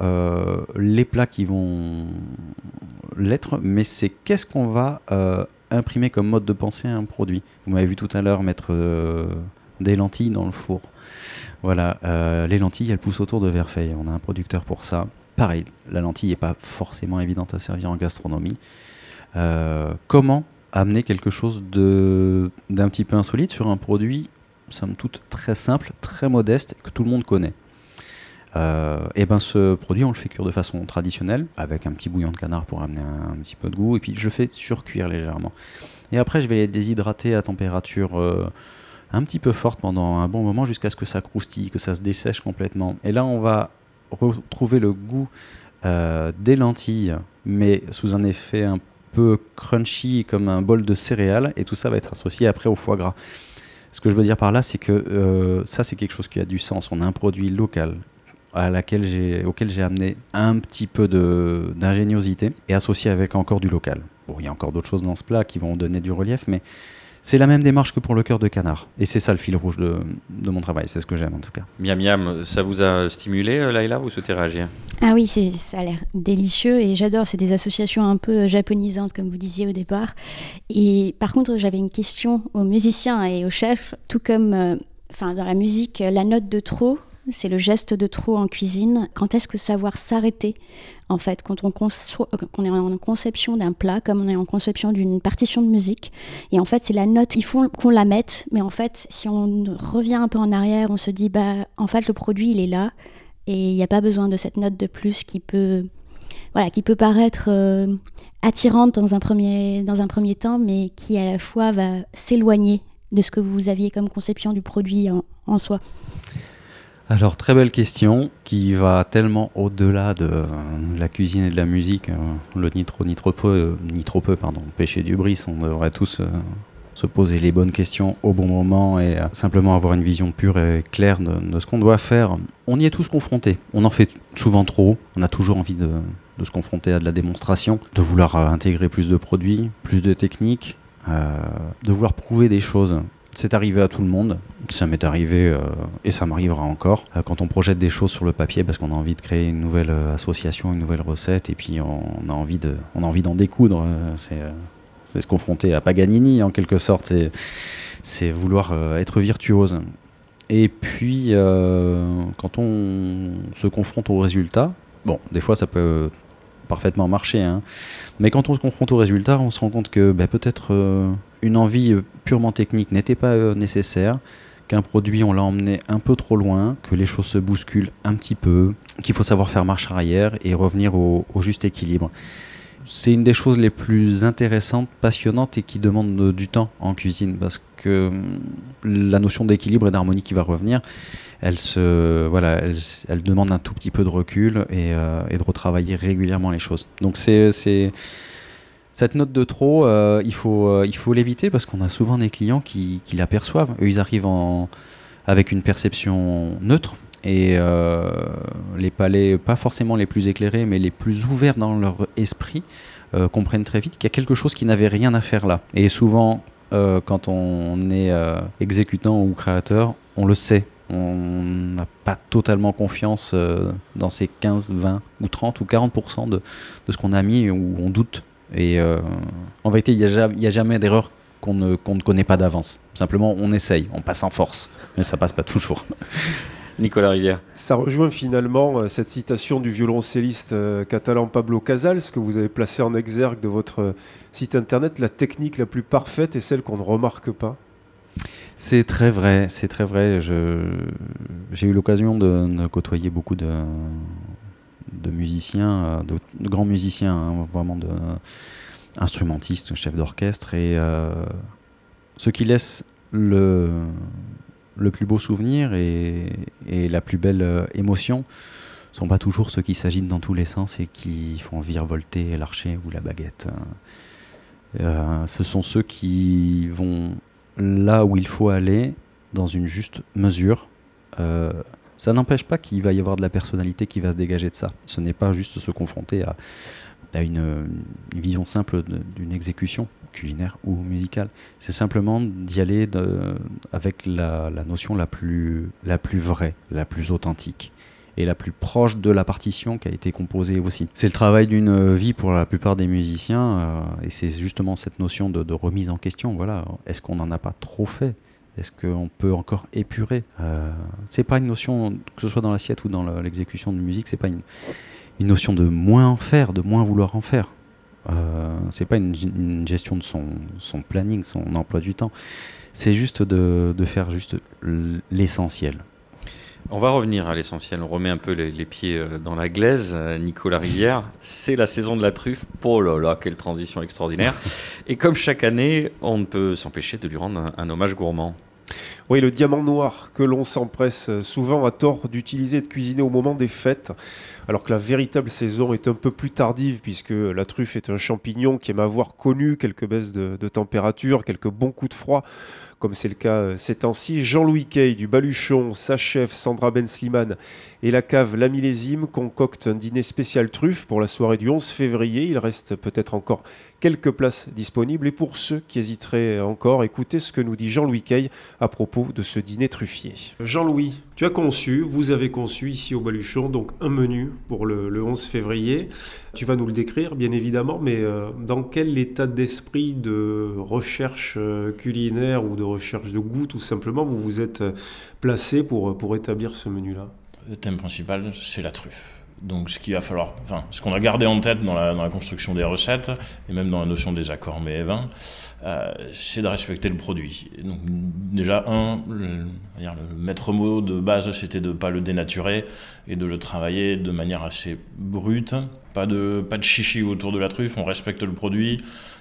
les plats qui vont l'être, mais c'est qu'est-ce qu'on va imprimer comme mode de pensée un produit. Vous m'avez vu tout à l'heure mettre euh, des lentilles dans le four. Voilà, euh, les lentilles, elles poussent autour de Verfeil. On a un producteur pour ça. Pareil, la lentille n'est pas forcément évidente à servir en gastronomie. Euh, comment amener quelque chose d'un petit peu insolite sur un produit, somme toute, très simple, très modeste, que tout le monde connaît? Et ben ce produit, on le fait cuire de façon traditionnelle, avec un petit bouillon de canard pour amener un, petit peu de goût, et puis je fais surcuire légèrement. Et après, je vais les déshydrater à température euh, un petit peu forte pendant un bon moment jusqu'à ce que ça croustille, que ça se dessèche complètement. Et là, on va retrouver le goût euh, des lentilles, mais sous un effet un peu crunchy, comme un bol de céréales, et tout ça va être associé après au foie gras. Ce que je veux dire par là, c'est que euh, ça, c'est quelque chose qui a du sens. On a un produit local à laquelle j'ai, auquel j'ai amené un petit peu de, d'ingéniosité et associé avec encore du local. Bon, il y a encore d'autres choses dans ce plat qui vont donner du relief, mais c'est la même démarche que pour le cœur de canard. Et c'est ça le fil rouge de, de mon travail, c'est ce que j'aime en tout cas. Miam Miam, ça vous a stimulé, euh, Laïla Vous souhaitez réagir? Ah oui, c'est, ça a l'air délicieux et j'adore. C'est des associations un peu japonisantes, comme vous disiez au départ. Et par contre, j'avais une question aux musiciens et aux chefs, tout comme euh, enfin, dans la musique, la note de trop, c'est le geste de trop en cuisine. Quand est-ce que savoir s'arrêter En fait, quand on, conçoit, qu'on est en conception d'un plat, comme on est en conception d'une partition de musique, et en fait, c'est la note. Il faut qu'on la mette, mais en fait, si on revient un peu en arrière, on se dit, bah, en fait, le produit, il est là, et il n'y a pas besoin de cette note de plus qui peut, voilà, qui peut paraître euh, attirante dans un premier, dans un premier temps, mais qui à la fois va s'éloigner de ce que vous aviez comme conception du produit en soi. Alors, très belle question qui va tellement au-delà de euh, la cuisine et de la musique. euh, le ni trop, ni trop peu, euh, ni trop peu, pardon, péché du bris. On devrait tous se poser les bonnes questions au bon moment et simplement avoir une vision pure et claire de, ce qu'on doit faire. On y est tous confrontés. On en fait souvent trop. On a toujours envie de, se confronter à de la démonstration, de vouloir intégrer plus de produits, plus de techniques, de vouloir prouver des choses. C'est arrivé à tout le monde, ça m'est arrivé euh, et ça m'arrivera encore. Euh, quand on projette des choses sur le papier parce qu'on a envie de créer une nouvelle euh, association, une nouvelle recette et puis on a envie de, on a envie d'en découdre, c'est se confronter à Paganini en quelque sorte, c'est vouloir être virtuose. Et puis quand on se confronte au résultat, bon, des fois ça peut parfaitement marcher, hein, mais quand on se confronte au résultat, on se rend compte que bah, peut-être euh, une envie euh, purement technique n'était pas euh, nécessaire, qu'un produit, on l'a emmené un peu trop loin, que les choses se bousculent un petit peu, qu'il faut savoir faire marche arrière et revenir au, juste équilibre. C'est une des choses les plus intéressantes, passionnantes et qui demandent du temps en cuisine parce que hum, la notion d'équilibre et d'harmonie qui va revenir, elle, se, voilà, elle, demande un tout petit peu de recul et, euh, de retravailler régulièrement les choses. Donc c'est cette note de trop, euh, il faut euh, il faut l'éviter parce qu'on a souvent des clients qui, l'aperçoivent. Eux, ils arrivent en, avec une perception neutre et les palais, pas forcément les plus éclairés, mais les plus ouverts dans leur esprit, comprennent très vite qu'il y a quelque chose qui n'avait rien à faire là. Et souvent, quand on est exécutant ou créateur, on le sait. On n'a pas totalement confiance euh, dans ces 15, 20 ou 30 ou 40% de, de ce qu'on a mis ou on doute. Et euh, en vérité, il n'y a, ja- jamais d'erreur qu'on ne, ne connaît pas d'avance. Simplement, on essaye, on passe en force. Mais ça passe pas toujours. Nicolas Rivière. Ça rejoint finalement euh, cette citation du violoncelliste euh, catalan Pablo Casals que vous avez placé en exergue de votre site internet. La technique la plus parfaite est celle qu'on ne remarque pas. C'est très vrai, c'est très vrai. J'ai eu l'occasion de, côtoyer beaucoup de, musiciens, euh, de, grands musiciens, hein, vraiment de instrumentistes, chefs d'orchestre, et euh, ceux qui laissent le, plus beau souvenir et, la plus belle euh, émotion sont pas toujours ceux qui s'agitent dans tous les sens et qui font virevolter l'archer ou la baguette. Euh, ce sont ceux qui vont là où il faut aller dans une juste mesure. Euh, ça n'empêche pas qu'il va y avoir de la personnalité qui va se dégager de ça. Ce n'est pas juste se confronter à, une, vision simple d'une exécution culinaire ou musicale. C'est simplement d'y aller avec la, notion la plus vraie, la plus authentique et la plus proche de la partition qui a été composée aussi. C'est le travail d'une vie pour la plupart des musiciens euh, et c'est justement cette notion de, remise en question. Voilà, est-ce qu'on n'en a pas trop fait? Est-ce qu'on peut encore épurer? Euh, C'est pas une notion que ce soit dans l'assiette ou dans le- l'exécution de musique, c'est pas une, notion de moins en faire, de moins vouloir en faire. Euh, c'est pas une, gestion de son, son planning, son emploi du temps. C'est juste de, de faire juste l'essentiel. On va revenir à l'essentiel. On remet un peu les, les pieds euh, dans la glaise. Euh, Nicolas Rivière, c'est la saison de la truffe. Oh là là, quelle transition extraordinaire. Et comme chaque année, on ne peut s'empêcher de lui rendre un, un hommage gourmand. Oui, le diamant noir que l'on s'empresse souvent à tort d'utiliser et de cuisiner au moment des fêtes, alors que la véritable saison est un peu plus tardive puisque la truffe est un champignon qui aime avoir connu quelques baisses de, de température, quelques bons coups de froid, comme c'est le cas euh, ces temps-ci. Jean-Louis Kay du Baluchon, sa chef Sandra Ben Sliman et la cave La Millésime concoctent un dîner spécial truffe pour la soirée du 11 février. Il reste peut-être encore quelques places disponibles et pour ceux qui hésiteraient encore, écoutez ce que nous dit Jean-Louis Kay à propos de ce dîner truffier. Jean-Louis, tu as conçu, vous avez conçu ici au Baluchon, donc un menu pour le, le 11 février. Tu vas nous le décrire, bien évidemment, mais euh, dans quel état d'esprit de recherche euh, culinaire ou de recherche de goût, tout simplement, vous vous êtes euh, placé pour, pour établir ce menu-là? Le thème principal, c'est la truffe. Donc, ce qu'il va falloir, enfin, ce qu'on a gardé en tête dans la, dans la construction des recettes et même dans la notion des accords mets et vins, c'est de respecter le produit. Et donc, déjà, un, le, maître mot de base, c'était de ne pas le dénaturer et de le travailler de manière assez brute. Pas de, pas de chichi autour de la truffe, on respecte le produit,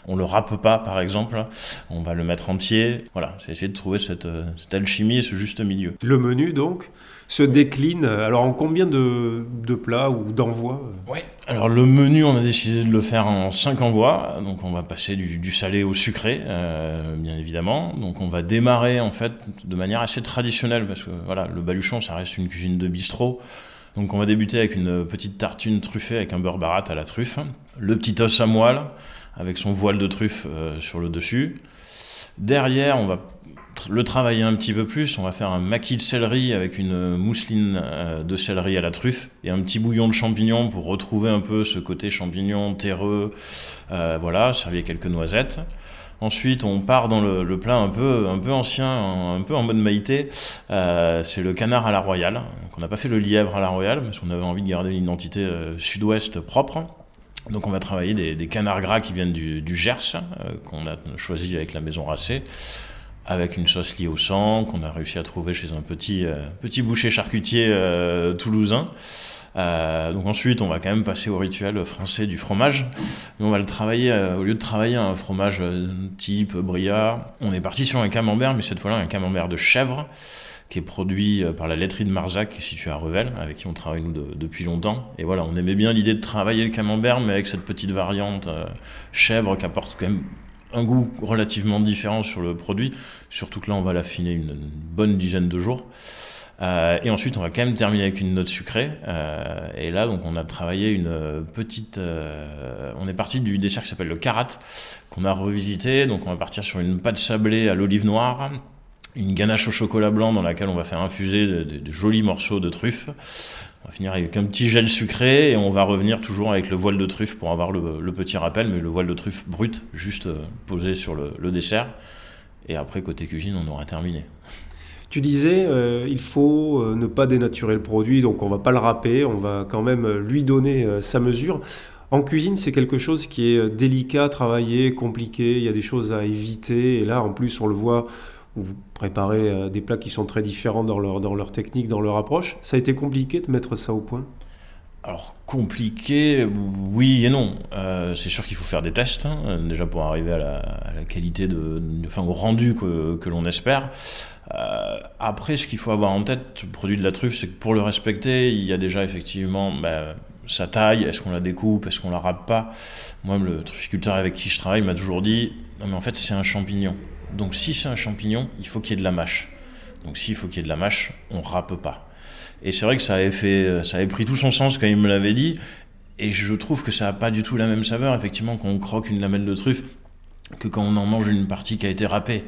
on le râpe pas par exemple, on va le mettre entier. Voilà, c'est essayer de trouver cette, euh, cette alchimie et ce juste milieu. Le menu, donc, se décline euh, alors en combien de, de plats ou d'envois? Euh Ouais. Alors le menu, on a décidé de le faire en 5 envois. Donc on va passer du, salé au sucré, euh, bien évidemment. Donc on va démarrer en fait de manière assez traditionnelle parce que voilà, le baluchon, ça reste une cuisine de bistrot. Donc on va débuter avec une petite tartine truffée avec un beurre barat à la truffe, le petit os à moelle avec son voile de truffe euh, sur le dessus. Derrière, on va le travailler un petit peu plus. On va faire un maquis de céleri avec une mousseline euh, de céleri à la truffe et un petit bouillon de champignons pour retrouver un peu ce côté champignon terreux. Euh, voilà, servi avec quelques noisettes. Ensuite, on part dans le, plat un peu, un peu ancien, un, peu en mode maïté. Euh, c'est le canard à la royale. On n'a pas fait le lièvre à la royale parce qu'on avait envie de garder une identité sud-ouest propre. Donc on va travailler des, canards gras qui viennent du, Gers, qu'on a choisi avec la maison racée. Avec une sauce liée au sang qu'on a réussi à trouver chez un petit, euh, petit boucher charcutier euh, toulousain. Euh, donc ensuite, on va quand même passer au rituel français du fromage. on va le travailler, au lieu de travailler un fromage type bria, on est parti sur un camembert, mais cette fois-là un camembert de chèvre qui est produit par la laiterie de Marzac, située à Revel, avec qui on travaille depuis longtemps. Et voilà, on aimait bien l'idée de travailler le camembert, mais avec cette petite variante chèvre qui apporte quand même un goût relativement différent sur le produit. Surtout que là, on va l'affiner une, bonne dizaine de jours. Euh, et ensuite, on va quand même terminer avec une note sucrée. Euh, et là, donc, on a travaillé une petite. euh, on est parti du dessert qui s'appelle le karat, qu'on a revisité. Donc, on va partir sur une pâte sablée à l'olive noire, une ganache au chocolat blanc dans laquelle on va faire infuser de- de jolis morceaux de truffes. On va finir avec un petit gel sucré et on va revenir toujours avec le voile de truffe pour avoir le, petit rappel, mais le voile de truffe brut, juste euh, posé sur le, dessert. Et après, côté cuisine, on aura terminé. Tu disais, euh, il faut euh, ne pas dénaturer le produit, donc on va pas le râper, on va quand même lui donner sa mesure. En cuisine, c'est quelque chose qui est délicat, travaillé, compliqué, il y a des choses à éviter, et là, en plus, on le voit, vous préparez euh, des plats qui sont très différents dans leur, technique, dans leur approche. Ça a été compliqué de mettre ça au point? Alors compliqué, oui et non. Euh, c'est sûr qu'il faut faire des tests, hein, déjà pour arriver à la, qualité, de, enfin au rendu que, l'on espère. Euh, après, ce qu'il faut avoir en tête, le produit de la truffe, c'est que pour le respecter, il y a déjà effectivement bah, sa taille, est-ce qu'on la découpe, est-ce qu'on la râpe pas? Moi, le trufficulteur avec qui je travaille m'a toujours dit, non mais en fait c'est un champignon. Donc si c'est un champignon, il faut qu'il y ait de la mâche. Donc s'il faut qu'il y ait de la mâche, on râpe pas. Et c'est vrai que ça avait, fait, ça avait pris tout son sens quand il me l'avait dit. Et je trouve que ça n'a pas du tout la même saveur, effectivement, quand on croque une lamelle de truffe, que quand on en mange une partie qui a été râpée.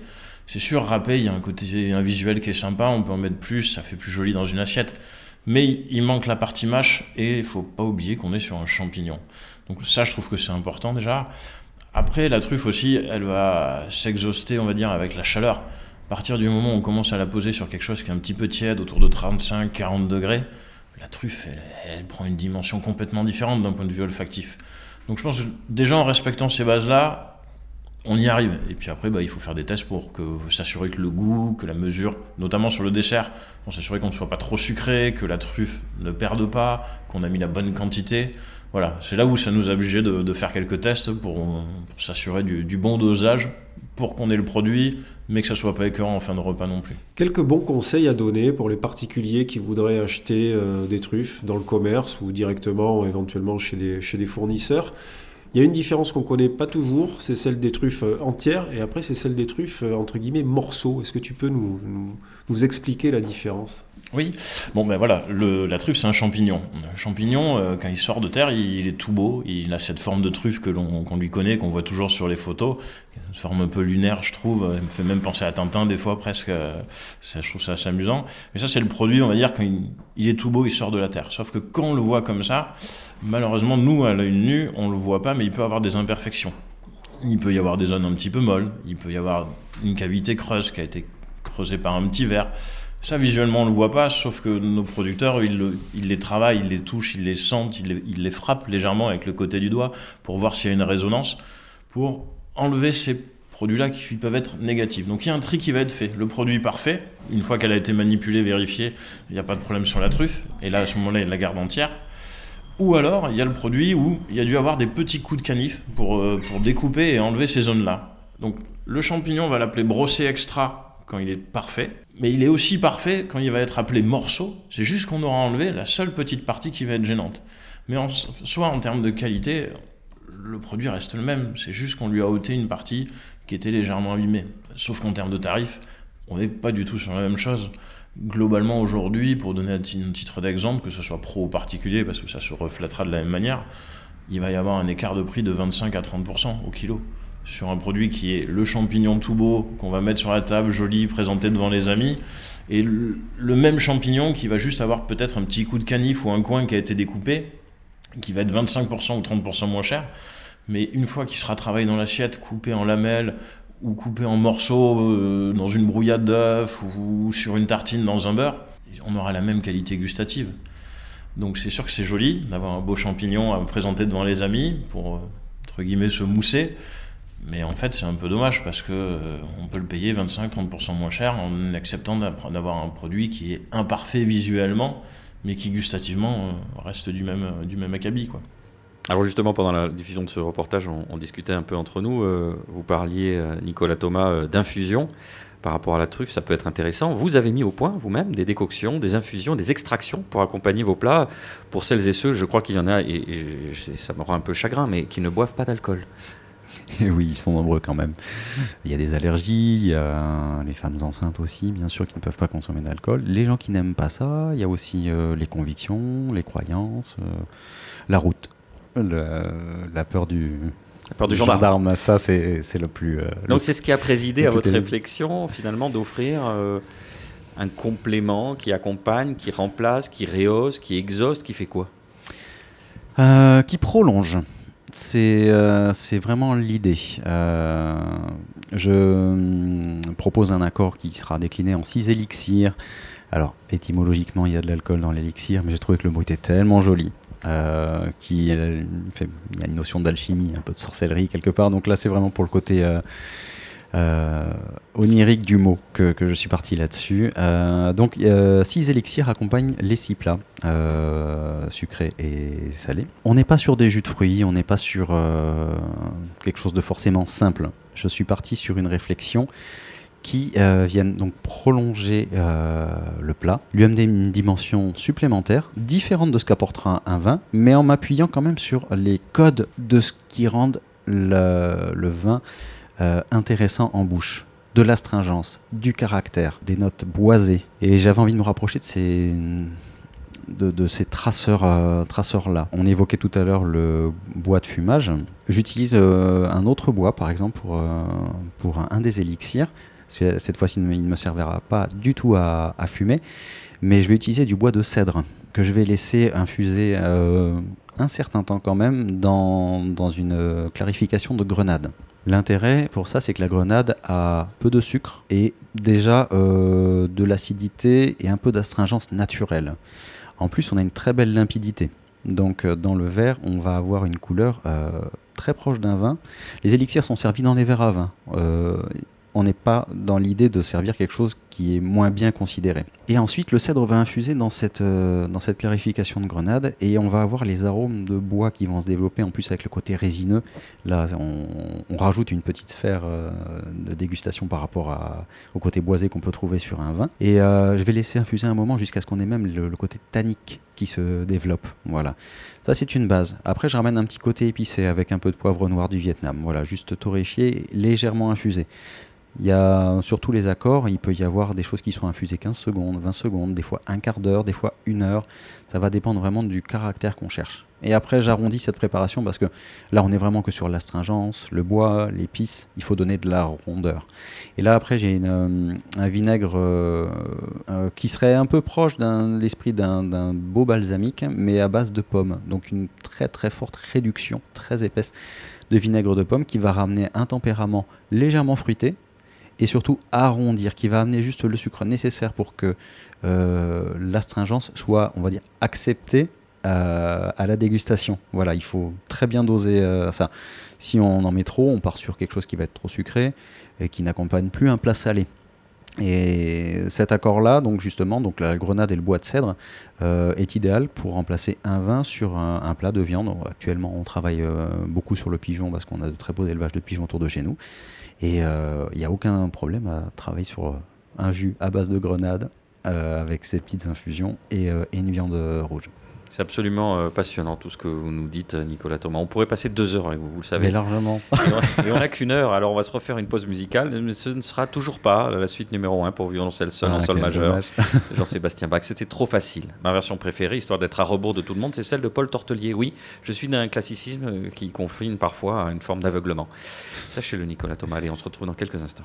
C'est sûr, râpé, il y a un côté, un visuel qui est sympa, on peut en mettre plus, ça fait plus joli dans une assiette. Mais il manque la partie mâche et il faut pas oublier qu'on est sur un champignon. Donc ça, je trouve que c'est important déjà. Après, la truffe aussi, elle va s'exhauster, on va dire, avec la chaleur. À partir du moment où on commence à la poser sur quelque chose qui est un petit peu tiède, autour de 35-40 degrés, la truffe, elle, prend une dimension complètement différente d'un point de vue olfactif. Donc je pense que déjà en respectant ces bases-là, on y arrive. Et puis après, bah, il faut faire des tests pour s'assurer que le goût, que la mesure, notamment sur le dessert, pour s'assurer qu'on ne soit pas trop sucré, que la truffe ne perde pas, qu'on a mis la bonne quantité. Voilà, c'est là où ça nous a obligé de, faire quelques tests pour, s'assurer du, du bon dosage pour qu'on ait le produit, mais que ça soit pas écœurant en fin de repas non plus. Quelques bons conseils à donner pour les particuliers qui voudraient acheter euh, des truffes dans le commerce ou directement, éventuellement, chez des, chez des fournisseurs. Il y a une différence qu'on ne connaît pas toujours, c'est celle des truffes euh, entières, et après c'est celle des truffes, euh, entre guillemets, morceaux. Est-ce que tu peux nous, nous, expliquer la différence? Oui, bon ben voilà, la truffe c'est un champignon. Un champignon, euh, quand il sort de terre, il, il, est tout beau, il a cette forme de truffe que l'on qu'on lui connaît, qu'on voit toujours sur les photos, une forme un peu lunaire je trouve, elle me fait même penser à Tintin des fois presque, euh, je trouve ça assez amusant. Mais ça c'est le produit, on va dire, quand il, est tout beau, il sort de la terre. Sauf que quand on le voit comme ça, malheureusement nous à l'œil nu, on le voit pas, mais il peut avoir des imperfections. Il peut y avoir des zones un petit peu molles, il peut y avoir une cavité creuse qui a été creusée par un petit verre. Ça, visuellement, on ne le voit pas, sauf que nos producteurs, ils, les travaillent, ils les touchent, ils les sentent, ils les, ils les, frappent légèrement avec le côté du doigt pour voir s'il y a une résonance, pour enlever ces produits-là qui peuvent être négatifs. Donc il y a un tri qui va être fait. Le produit parfait, une fois qu'elle a été manipulée, vérifiée, il n'y a pas de problème sur la truffe, et là, à ce moment-là, il la garde entière. Ou alors, il y a le produit où il y a dû avoir des petits coups de canif pour, euh, pour découper et enlever ces zones-là. Donc le champignon, on va l'appeler brossé extra quand il est parfait, mais il est aussi parfait quand il va être appelé morceau. C'est juste qu'on aura enlevé la seule petite partie qui va être gênante. Mais soit en termes de qualité, le produit reste le même. C'est juste qu'on lui a ôté une partie qui était légèrement abîmée. Sauf qu'en termes de tarifs, on n'est pas du tout sur la même chose. Globalement, aujourd'hui, pour donner un titre d'exemple, que ce soit pro ou particulier, parce que ça se reflètera de la même manière, il va y avoir un écart de prix de 25 à 30% au kilo sur un produit qui est le champignon tout beau qu'on va mettre sur la table, joli, présenté devant les amis, et le, le même champignon qui va juste avoir peut-être un petit coup de canif ou un coin qui a été découpé, qui va être 25% ou 30% moins cher, mais une fois qu'il sera travaillé dans l'assiette, coupé en lamelles, ou coupé en morceaux euh, dans une brouillade d'œufs ou sur une tartine dans un beurre, on aura la même qualité gustative. Donc c'est sûr que c'est joli d'avoir un beau champignon à présenter devant les amis pour, entre guillemets, se mousser, Mais en fait, c'est un peu dommage parce que euh, on peut le payer 25-30% moins cher en acceptant d'avoir un produit qui est imparfait visuellement, mais qui gustativement euh, reste du même, euh, du même acabit. Quoi. Alors justement, pendant la diffusion de ce reportage, on, discutait un peu entre nous. vous parliez, Nicolas Thomas, d'infusion par rapport à la truffe, ça peut être intéressant. Vous avez mis au point vous-même des décoctions, des infusions, des extractions pour accompagner vos plats. Pour celles et ceux, je crois qu'il y en a, et ça me rend un peu chagrin, mais qui ne boivent pas d'alcool. Et oui, ils sont nombreux quand même. Il y a des allergies, il y a les femmes enceintes aussi, bien sûr, qui ne peuvent pas consommer d'alcool. Les gens qui n'aiment pas ça, il y a aussi euh, les convictions, les croyances, euh, la route, la peur du, la peur du, gendarme. Ça, c'est le plus. Euh, Donc, c'est ce qui a présidé à votre réflexion, finalement, d'offrir un complément qui accompagne, qui remplace, qui rehausse, qui exhauste, qui fait quoi? Qui prolonge. Euh, c'est vraiment l'idée. Euh, je hum, propose un accord qui sera décliné en six élixirs. Alors, étymologiquement, il y a de l'alcool dans l'élixir, mais j'ai trouvé que le mot était tellement joli. Euh, il y a une notion d'alchimie, un peu de sorcellerie quelque part. Donc là, c'est vraiment pour le côté euh, onirique du mot que, je suis parti là-dessus. Euh, donc, six élixirs accompagnent les six plats, euh, sucrés et salés. On n'est pas sur des jus de fruits, on n'est pas sur quelque chose de forcément simple. Je suis parti sur une réflexion qui viennent donc prolonger le plat, lui amener une dimension supplémentaire, différente de ce qu'apportera un, vin, mais en m'appuyant quand même sur les codes de ce qui rend le vin euh, intéressant en bouche, de l'astringence, du caractère, des notes boisées. Et j'avais envie de me rapprocher de ces, de, ces euh, traceurs-là. On évoquait tout à l'heure le bois de fumage. J'utilise euh, un autre bois, par exemple, pour, pour un, des élixirs. Cette fois-ci, il ne me servira pas du tout à, à, fumer, mais je vais utiliser du bois de cèdre que je vais laisser infuser un certain temps quand même dans, dans une clarification de grenade. L'intérêt pour ça, c'est que la grenade a peu de sucre et déjà euh, de l'acidité et un peu d'astringence naturelle. En plus, on a une très belle limpidité. Donc euh, dans le verre, on va avoir une couleur euh, très proche d'un vin. Les élixirs sont servis dans les verres à vin on n'est pas dans l'idée de servir quelque chose qui est moins bien considéré. Et ensuite, le cèdre va infuser dans cette, euh, dans cette clarification de grenade et on va avoir les arômes de bois qui vont se développer en plus avec le côté résineux. Là, on, rajoute une petite sphère euh, de dégustation par rapport au côté boisé qu'on peut trouver sur un vin. Et euh, je vais laisser infuser un moment jusqu'à ce qu'on ait même le, le côté tannique qui se développe. Voilà. Ça, c'est une base. Après, je ramène un petit côté épicé avec un peu de poivre noir du Vietnam. Voilà, juste torréfié, légèrement infusé. Il y a les accords, il peut y avoir des choses qui sont infusées 15 secondes, 20 secondes, des fois un quart d'heure, des fois une heure. Ça va dépendre vraiment du caractère qu'on cherche. Et après, j'arrondis cette préparation parce que là, on est vraiment que sur l'astringence, le bois, l'épice. Il faut donner de la rondeur. Et là, après, j'ai euh, un vinaigre euh, euh, qui serait un peu proche de l'esprit d'un beau balsamique, mais à base de pommes. Donc une très très forte réduction, très épaisse de vinaigre de pomme qui va ramener un tempérament légèrement fruité et surtout arrondir, qui va amener juste le sucre nécessaire pour que euh, l'astringence soit, on va dire, acceptée euh, à la dégustation. Voilà, il faut très bien doser euh, ça. Si on en met trop, on part sur quelque chose qui va être trop sucré et qui n'accompagne plus un plat salé. Et cet accord-là, donc justement, donc la grenade et le bois de cèdre, est idéal pour remplacer un vin sur un, plat de viande. Actuellement, on travaille beaucoup sur le pigeon parce qu'on a de très beaux élevages de pigeons autour de chez nous. Et il euh, n'y a aucun problème à travailler sur euh, un jus à base de grenade euh, avec ces petites infusions et, une viande rouge. C'est absolument passionnant tout ce que vous nous dites, Nicolas Thomas. On pourrait passer deux heures avec vous, vous le savez. Mais largement. Et on n'a qu'une heure, alors on va se refaire une pause musicale. Mais ce ne sera toujours pas la suite numéro un pour violoncelle seul en ah, sol majeur. Jean-Sébastien Bach, c'était trop facile. Ma version préférée, histoire d'être à rebours de tout le monde, c'est celle de Paul Tortelier. Oui, je suis d'un classicisme qui confine parfois à une forme d'aveuglement. Sachez-le, Nicolas Thomas. Allez, on se retrouve dans quelques instants.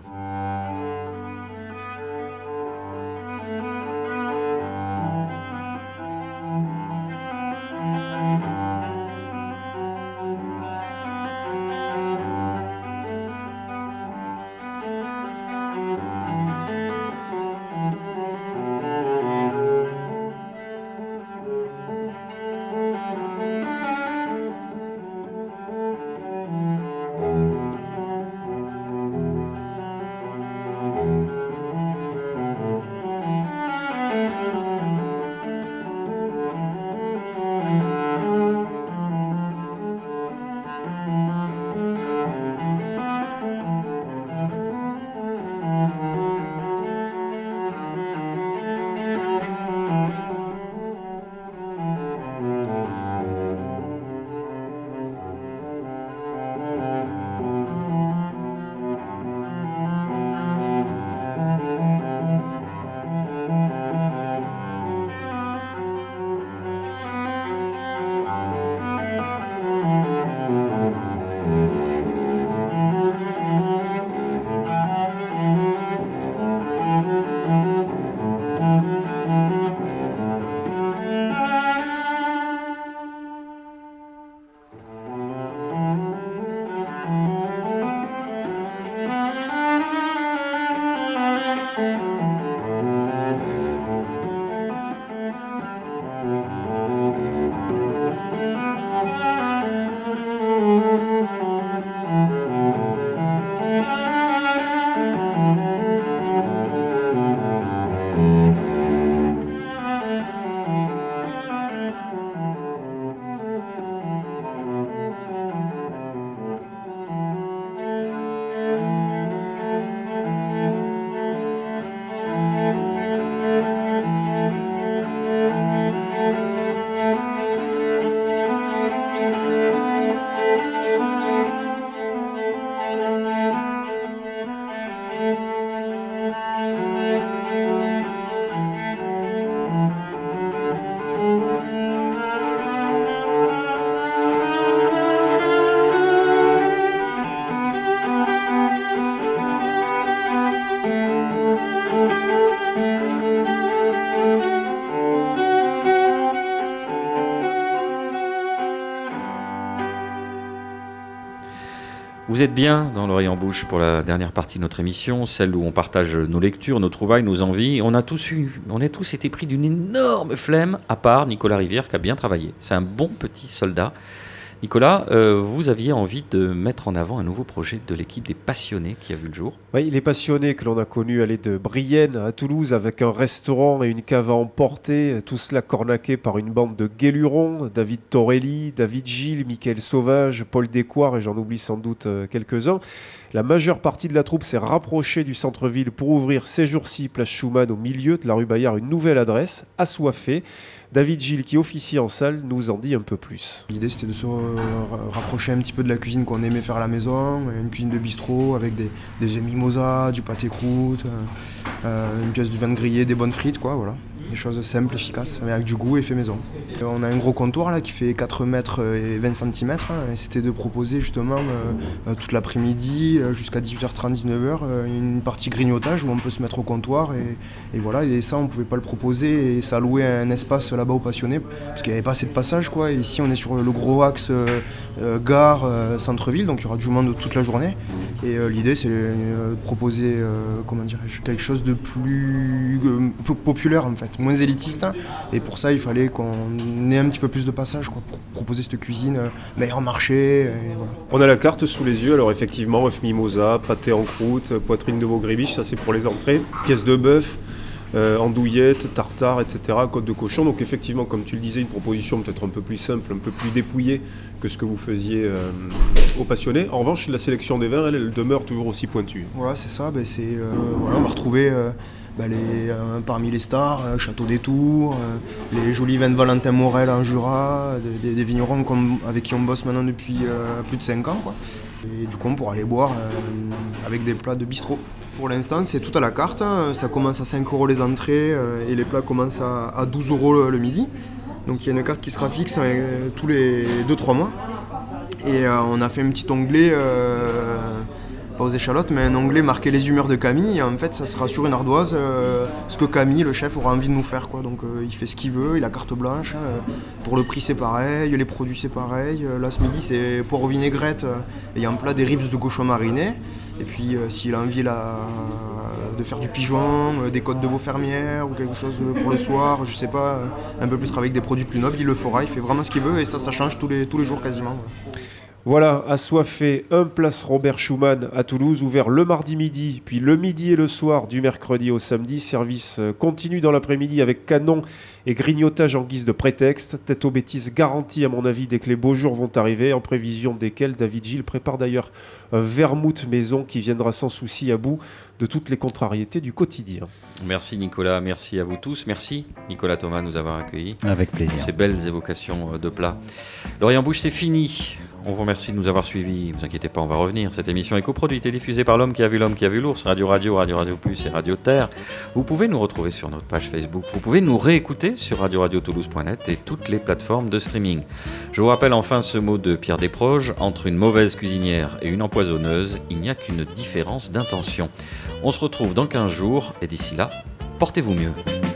Vous êtes bien dans l'oreille en bouche pour la dernière partie de notre émission, celle où on partage nos lectures, nos trouvailles, nos envies. On a tous eu, on a tous été pris d'une énorme flemme, à part Nicolas Rivière qui a bien travaillé. C'est un bon petit soldat. Nicolas, euh, vous aviez envie de mettre en avant un nouveau projet de l'équipe des passionnés qui a vu le jour. Oui, les passionnés que l'on a connus aller de Brienne à Toulouse avec un restaurant et une cave à emporter, tout cela cornaqué par une bande de guélurons, David Torelli, David Gilles, Michael Sauvage, Paul Descoires et j'en oublie sans doute euh, quelques-uns. La majeure partie de la troupe s'est rapprochée du centre-ville pour ouvrir ces jours-ci place Schumann au milieu de la rue Bayard une nouvelle adresse, assoiffée. David Gilles, qui officie en salle, nous en dit un peu plus. L'idée c'était de se rapprocher un petit peu de la cuisine qu'on aimait faire à la maison, une cuisine de bistrot avec des, des œufs mimosa, du pâté croûte, euh, une pièce de vin grillé, des bonnes frites, quoi, voilà. Des choses simples, efficaces, mais avec du goût et fait maison. on a un gros comptoir là qui fait 4 mètres et 20 cm, et c'était de proposer justement euh, toute l'après-midi jusqu'à 18h30, 19h, une partie grignotage où on peut se mettre au comptoir, et, voilà, et ça on pouvait pas le proposer, et ça louait un espace là-bas aux passionnés, parce qu'il n'y avait pas assez de passage, quoi, et ici on est sur le gros axe euh, euh, gare, centre-ville, donc il y aura du monde toute la journée, et l'idée c'est de proposer, comment dirais-je, quelque chose de plus populaire en fait moins élitiste. Et pour ça, il fallait qu'on ait un petit peu plus de passage quoi, pour proposer cette cuisine, euh, meilleur marché. On a la carte sous les yeux, alors effectivement, œuf mimosa, pâté en croûte, poitrine de veau grébiche, ça c'est pour les entrées, pièce de bœuf. Euh, andouillette, tartare, etc., côte de cochon. Donc effectivement, comme tu le disais, une proposition peut-être un peu plus simple, un peu plus dépouillée que ce que vous faisiez euh, aux passionnés. En revanche, la sélection des vins, elle, demeure toujours aussi pointue. Voilà, c'est ça. Ben, c'est, voilà, on va retrouver euh, parmi les stars, euh, Château des Tours, euh, les jolis vins de Valentin Morel en Jura, des, vignerons avec qui on bosse maintenant depuis plus de 5 ans. Et du coup, on pourra aller boire avec des plats de bistrot. Pour l'instant, c'est tout à la carte. Hein. Ça commence à 5 euros les entrées et les plats commencent à, 12 euros le, midi. Donc il y a une carte qui sera fixe tous les 2-3 mois. Et on a fait un petit onglet pas aux échalotes, mais un onglet marqué les humeurs de Camille. En fait, ça sera sur une ardoise euh, ce que Camille, le chef, aura envie de nous faire. Quoi. Donc euh, il fait ce qu'il veut, il a carte blanche. Euh, pour le prix, c'est pareil, les produits, c'est pareil. là, ce midi, c'est poire vinaigrette et un plat des ribs de gaucho mariné. Et puis, s'il a envie de faire du pigeon, des côtes de veau fermières ou quelque chose pour le soir, je sais pas, un peu plus avec des produits plus nobles, il le fera, il fait vraiment ce qu'il veut et ça, ça change tous les, tous les jours quasiment. Voilà, assoiffé, un place Robert Schumann à Toulouse, ouvert le mardi midi, puis le midi et le soir du mercredi au samedi. Service euh, continu dans l'après-midi avec canon et grignotage en guise de prétexte. Tête aux bêtises garantie à mon avis dès que les beaux jours vont arriver, en prévision desquels David Gilles prépare d'ailleurs un vermouth maison qui viendra sans souci à bout de toutes les contrariétés du quotidien. Merci Nicolas, merci à vous tous. Merci Nicolas Thomas de nous avoir accueillis. Avec plaisir. Ces belles évocations euh, de plats. L'Orient Bouche, c'est fini. On vous remercie de nous avoir suivis. Ne vous inquiétez pas, on va revenir. Cette émission est coproduite et diffusée par l'homme qui a vu l'homme qui a vu l'ours, Radio Radio, Radio Radio Plus et Radio Terre. Vous pouvez nous retrouver sur notre page Facebook. Vous pouvez nous réécouter sur radio radio toulouse.net et toutes les plateformes de streaming. Je vous rappelle enfin ce mot de Pierre Desproges entre une mauvaise cuisinière et une empoisonneuse, il n'y a qu'une différence d'intention. On se retrouve dans 15 jours et d'ici là, portez-vous mieux.